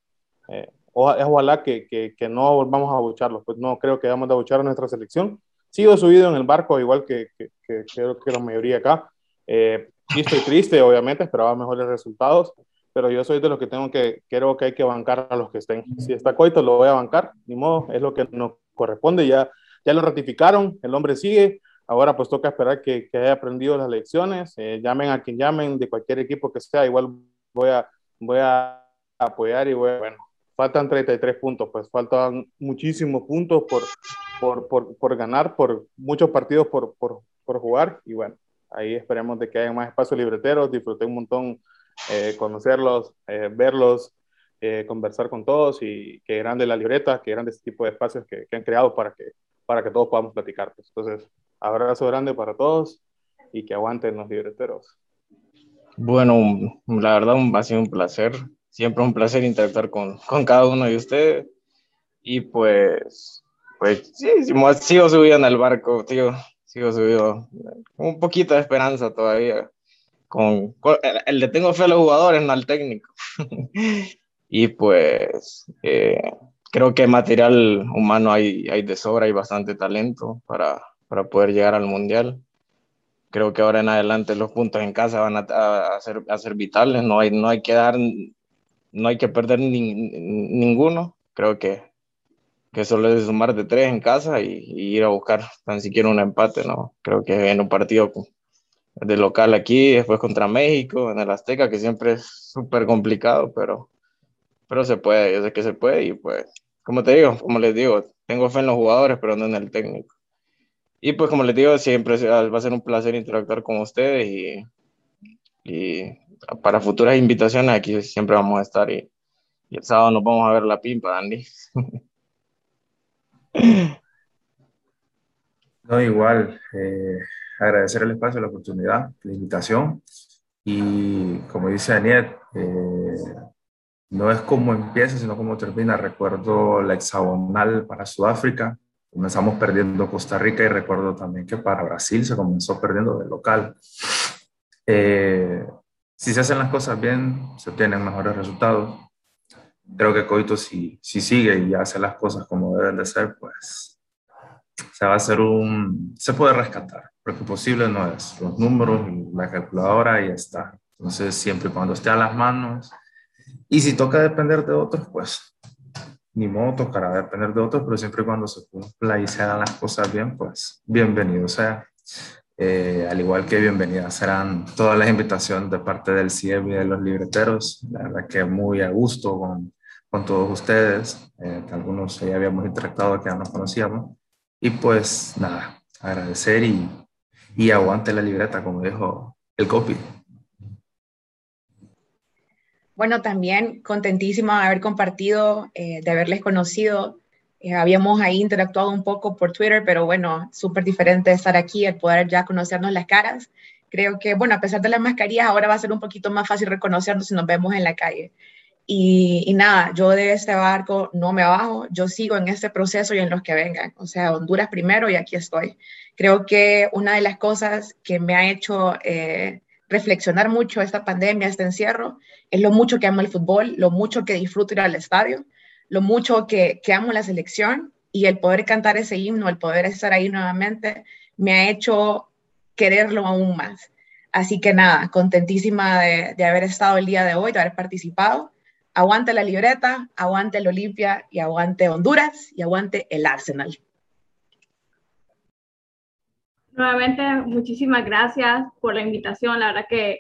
Eh, ojalá que, que, que, no volvamos a abucharlos, pues no creo que vamos a abuchar a nuestra selección. Sigo subido en el barco, igual que, creo que la mayoría acá. Eh, sí estoy triste, obviamente, esperaba mejores resultados, pero yo soy de los que tengo que, creo que hay que bancar a los que estén. Si está Coito, lo voy a bancar, ni modo, es lo que nos corresponde, ya, ya lo ratificaron, el hombre sigue, Ahora pues toca esperar que, que haya aprendido las lecciones, eh, llamen a quien llamen, de cualquier equipo que sea, igual voy a, voy a apoyar y bueno, faltan 33 puntos, pues faltan muchísimos puntos por, por, por, por ganar, por muchos partidos por, por, por, jugar y bueno, ahí esperemos de que haya más espacio libreteros, disfruté un montón eh, conocerlos, eh, verlos, conversar con todos y que grande la libreta, que grande este tipo de espacios que, que han creado para que, para que todos podamos platicar. Pues. Entonces, Abrazo grande para todos y que aguanten los libreteros. Bueno, la verdad ha sido un placer. Siempre un placer interactuar con, con cada uno de ustedes. Y pues, pues sí, sigo subido en el barco, tío. Sigo subido. Un poquito de esperanza todavía. Con, el, le tengo fe a los jugadores, no al técnico. y pues eh, creo que material humano hay, hay de sobra, hay bastante talento para, para poder llegar al Mundial. Creo que ahora en adelante los puntos en casa van a, ser, a ser, vitales, no hay, no hay que dar, no hay que perder ninguno. Creo que, que solo es sumar de tres en casa y, ir a buscar tan siquiera un empate, ¿no? Creo que en un partido de local aquí, después contra México, en el Azteca, que siempre es súper complicado, pero, pero se puede, yo sé que se puede y pues, como te digo, como les digo, tengo fe en los jugadores, pero no en el técnico. Y pues como les digo, siempre va a ser un placer interactuar con ustedes y, y para futuras invitaciones aquí siempre vamos a estar y, el sábado nos vamos a ver la pimpa, Andy. No, igual, eh, agradecer el espacio, la oportunidad, la invitación. Y como dice Aniet, eh, no es como empieza, sino como termina. Recuerdo la hexagonal para Sudáfrica, comenzamos perdiendo Costa Rica y recuerdo también que para Brasil se comenzó perdiendo de local. Eh, si se hacen las cosas bien, se obtienen mejores resultados. Creo que Coito si, si sigue y hace las cosas como deben de ser, pues se va a hacer un, se puede rescatar, porque posible no es, los números la calculadora y está. Entonces, siempre y cuando esté a las manos, y si toca depender de otros, pues ni modo tocará depender de otros, pero siempre y cuando se cumpla y se hagan las cosas bien, pues bienvenido sea. Eh, al igual que bienvenidas serán todas las invitaciones de parte del CIEM y de los libreteros. La verdad que muy a gusto con, con todos ustedes. Eh, algunos ya habíamos interactuado que ya nos conocíamos. Y pues nada, agradecer y, y aguante la libreta, como dijo el copy. Bueno, también contentísima de haber compartido, eh, de haberles conocido. Eh, habíamos ahí interactuado un poco por Twitter, pero bueno, súper diferente estar aquí, el poder ya conocernos las caras. Creo que, bueno, a pesar de las mascarillas, ahora va a ser un poquito más fácil reconocernos si nos vemos en la calle. Y, nada, yo de este barco no me bajo, yo sigo en este proceso y en los que vengan. O sea, Honduras primero y aquí estoy. Creo que una de las cosas que me ha hecho eh, reflexionar mucho esta pandemia, este encierro, es lo mucho que amo el fútbol, lo mucho que disfruto ir al estadio, lo mucho que, amo la selección y el poder cantar ese himno, el poder estar ahí nuevamente, me ha hecho quererlo aún más. Así que nada, contentísima de, de haber estado el día de hoy, de haber participado Aguante la libreta, aguante el Olimpia y aguante Honduras y aguante el Arsenal. Nuevamente, muchísimas gracias por la invitación. La verdad que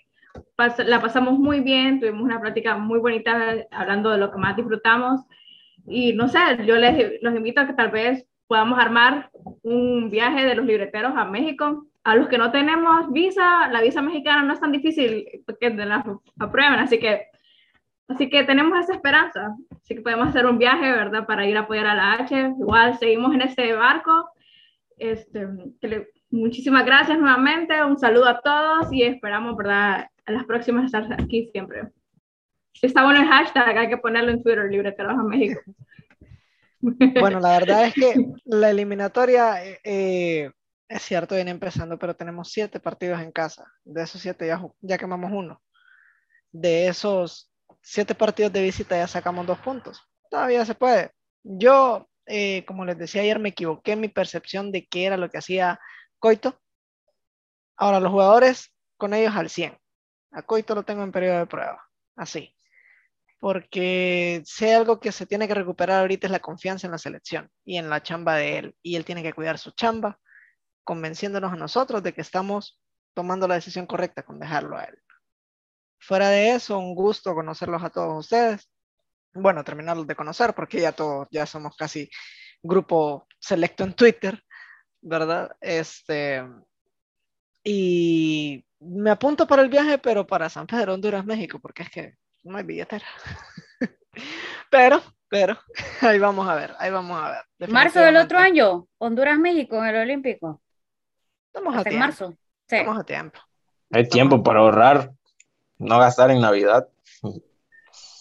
la pasamos muy bien, tuvimos una práctica muy bonita hablando de lo que más disfrutamos. Y no sé, yo les los invito a que tal vez podamos armar un viaje de los libreteros a México. A los que no tenemos visa, la visa mexicana no es tan difícil que la aprueben, así que Así que tenemos esa esperanza. Así que podemos hacer un viaje, ¿verdad? Para ir a apoyar a la H. Igual seguimos en este barco. Este, muchísimas gracias nuevamente. Un saludo a todos y esperamos, ¿verdad? A las próximas estar aquí siempre. Está bueno el hashtag, hay que ponerlo en Twitter, Libreteros a México. Bueno, la verdad es que la eliminatoria, eh, es cierto, viene empezando, pero tenemos siete partidos en casa. De esos siete ya, ya quemamos uno. De esos siete partidos de visita ya sacamos dos puntos. Todavía se puede. Yo, eh, como les decía ayer, me equivoqué en mi percepción de qué era lo que hacía Coito. Ahora, los jugadores con ellos al 100. A Coito lo tengo en periodo de prueba. Así. Porque sé algo que se tiene que recuperar ahorita es la confianza en la selección y en la chamba de él. Y él tiene que cuidar su chamba, convenciéndonos a nosotros de que estamos tomando la decisión correcta con dejarlo a él. Fuera de eso, un gusto conocerlos a todos ustedes. Bueno, terminarlos de conocer porque ya todos, ya somos casi grupo selecto en Twitter, ¿verdad? Este, y me apunto para el viaje, pero para San Pedro, Honduras, México, porque es que no hay billetera. pero, pero, ahí vamos a ver, ahí vamos a ver. Marzo del otro año, Honduras, México, en el Olímpico. Estamos a tiempo. marzo. Estamos a tiempo. Hay tiempo para ahorrar no gastar en Navidad.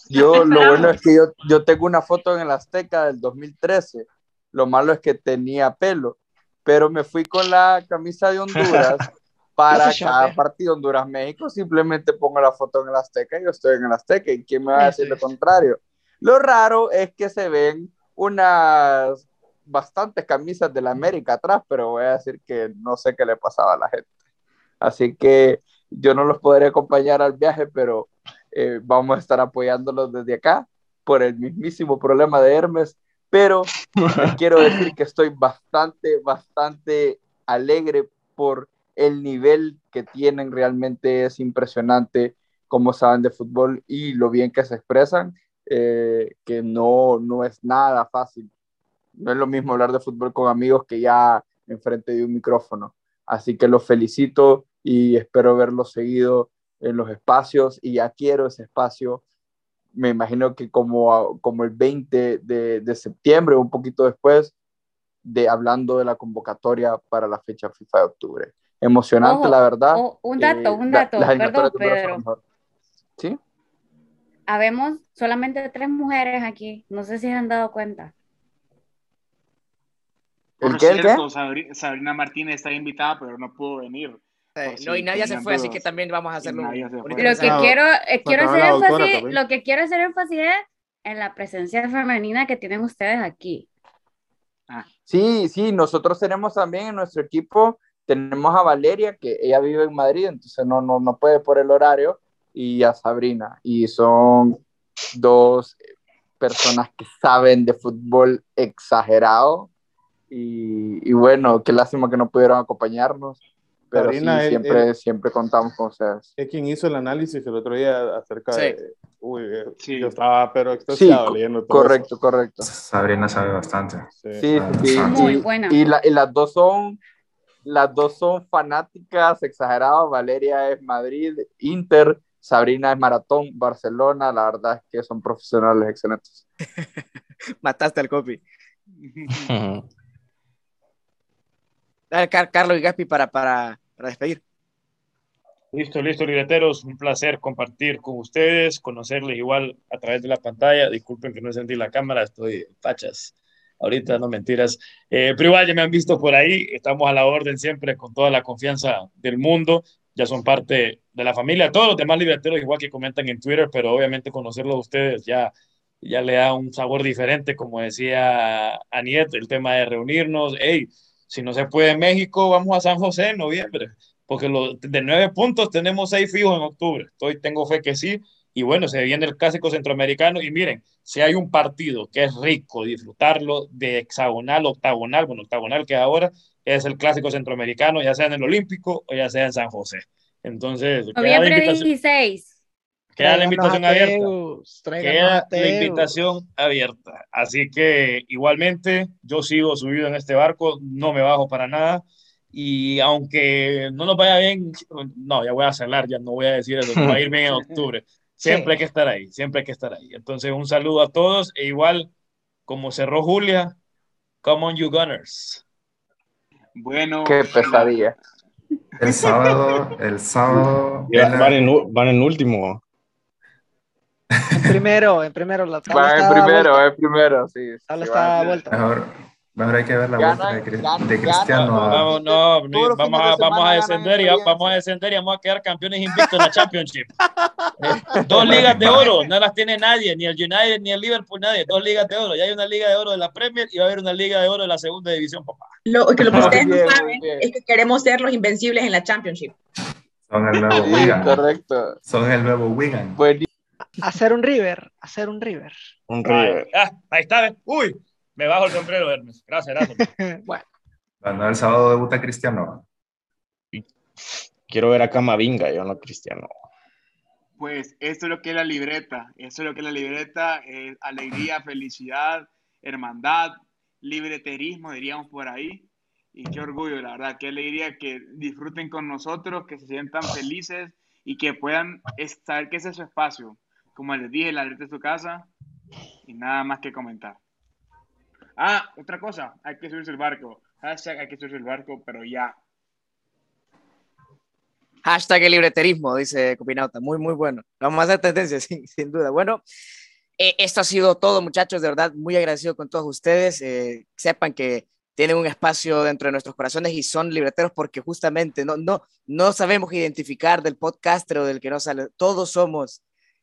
Yo, lo bueno es que yo, yo tengo una foto en el Azteca del 2013. Lo malo es que tenía pelo, pero me fui con la camisa de Honduras para cada partido Honduras-México. Simplemente pongo la foto en el Azteca y yo estoy en el Azteca. ¿Y quién me va a decir lo contrario? Lo raro es que se ven unas bastantes camisas de la América atrás, pero voy a decir que no sé qué le pasaba a la gente. Así que yo no los podré acompañar al viaje, pero eh, vamos a estar apoyándolos desde acá por el mismísimo problema de Hermes. Pero quiero decir que estoy bastante, bastante alegre por el nivel que tienen realmente es impresionante, cómo saben de fútbol y lo bien que se expresan, eh, que no, no es nada fácil. No es lo mismo hablar de fútbol con amigos que ya enfrente de un micrófono. Así que los felicito y espero verlo seguido en los espacios y ya quiero ese espacio. Me imagino que como, como el 20 de, de septiembre, un poquito después, de hablando de la convocatoria para la fecha FIFA de octubre. Emocionante, la verdad. un dato, Eh, un la- dato, perdón, Pedro. ¿Sí? Habemos solamente tres mujeres aquí. No sé si se han dado cuenta. ¿El Por qué, el qué? cierto, Sabri- Sabrina Martínez está invitada, pero no pudo venir. No, y si Nadia se fue, así que también vamos a hacerlo. Lo que quiero, eh, quiero hacer énfasis, lo que quiero hacer énfasis es en la presencia femenina que tienen ustedes aquí. Sí, sí, nosotros tenemos también en nuestro equipo, tenemos a Valeria, que ella vive en Madrid, entonces no, no, no puede por el horario, y a Sabrina, y son dos personas que saben de fútbol exagerado, y, y bueno, qué lástima que no pudieron acompañarnos, pero Sabrina, sí, él- siempre, él- siempre contamos con ustedes. Es quien hizo el análisis el otro día acerca Sí. de. Uy, eh, Sí. yo estaba pero Sí, extasiado leyendo todo correcto, correcto. Sabrina sabe bastante. eso. Sí, sí. Muy y- buena. Y, la- y las dos son las dos son fanáticas exageradas. Valeria es Madrid, Inter, Sabrina es Maratón, Barcelona. La verdad es que son profesionales excelentes. Mataste al copy. Dale, Car- Carlos y Gaspi para, para, para despedir. Listo, listo, libreteros. Un placer compartir con ustedes, conocerles igual a través de la pantalla. Disculpen que no sentí la cámara, estoy fachas. Ahorita no mentiras. Eh, pero igual ya me han visto por ahí. Estamos a la orden siempre con toda la confianza del mundo. Ya son parte de la familia. Todos los demás libreteros igual que comentan en Twitter, pero obviamente conocerlos a ustedes ya, ya le da un sabor diferente. Como decía Aniet, el tema de reunirnos. Hey, si no se puede México, vamos a San José en noviembre porque los, de nueve puntos tenemos seis fijos en octubre. Estoy, tengo fe que sí. Y bueno, se viene el clásico centroamericano. Y miren, si hay un partido que es rico disfrutarlo de hexagonal, octagonal, bueno, octagonal que es ahora, es el clásico centroamericano, ya sea en el Olímpico o ya sea en San José. Entonces, Noviembre invitación, 16. Queda la invitación abierta. Queda la invitación abierta. Así que igualmente yo sigo subido en este barco, no me bajo para nada. Y aunque no nos vaya bien, no, ya voy a celar, ya no voy a decir eso, va a ir bien en octubre. Siempre hay que estar ahí, siempre hay que estar ahí. Entonces, un saludo a todos e igual, como cerró Julia, come on you Gunners. Bueno, Qué pesadilla. El sábado, el sábado. Van, en, van en último. En primero, en primero. La tabla en primero, vuelta. es primero, sí. La tabla sí, está vuelta. Mejor, mejor hay que ver la vuelta de. Cristiano. a- Vamos, no, vamos a, vamos a descender y vamos a descender y vamos a quedar campeones invictos en la Championship. Eh, Dos ligas de oro, no las tiene nadie, ni el United ni el Liverpool, nadie. Dos ligas de oro. Ya hay una liga de oro de la Premier y va a haber una liga de oro de la segunda división, papá. Lo que, lo que Muy ustedes no saben es que queremos ser los invencibles en la Championship. Son el nuevo Sí, Wigan. correcto. Son el nuevo Wigan. Buen Hacer un river, hacer un river. Un River. ah, ahí está. Uy, me bajo el sombrero, Hermes. Gracias, gracias. Bueno, el sábado debuta Cristiano. Quiero ver a Camavinga, yo no Cristiano. Pues esto es lo que es la libreta, eso es lo que es la libreta, eh, alegría, felicidad, hermandad, libreterismo, diríamos por ahí. Y qué orgullo, la verdad, qué alegría que disfruten con nosotros, que se sientan felices y que puedan es- saber que ese es su espacio. Como les dije, la libreta es su casa y nada más que comentar. Ah, otra cosa, hay que subirse el barco. Hashtag hay que subirse el barco, pero ya. Hashtag el libreterismo, dice Copinauta. Muy, muy bueno. Vamos a hacer tendencia, sin, sin duda. Bueno, eh, esto ha sido todo, muchachos. De verdad, muy agradecido con todos ustedes. Eh, sepan que tienen un espacio dentro de nuestros corazones y son libreteros porque justamente no, no, no sabemos identificar del podcaster o del que no sale. Todos somos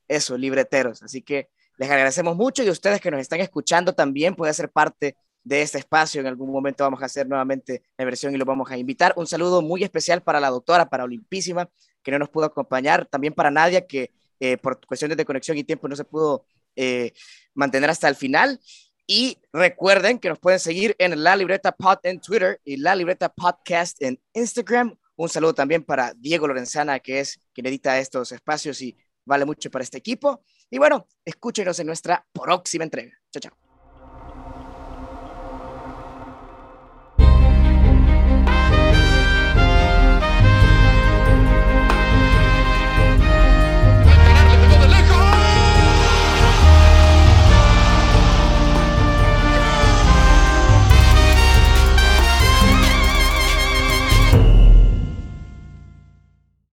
eso, libreteros. Así que les agradecemos mucho y ustedes que nos están escuchando también pueden ser parte de este espacio. En algún momento vamos a hacer nuevamente la versión y lo vamos a invitar. Un saludo muy especial para la doctora, para Olimpísima, que no nos pudo acompañar. También para Nadia, que eh, por cuestiones de conexión y tiempo no se pudo eh, mantener hasta el final. Y recuerden que nos pueden seguir en La Libreta Pod en Twitter y La Libreta Podcast en Instagram Un saludo también para Diego Lorenzana, que es quien edita estos espacios y vale mucho para este equipo. Y bueno, escúchenos en nuestra próxima entrega. Chao, chao.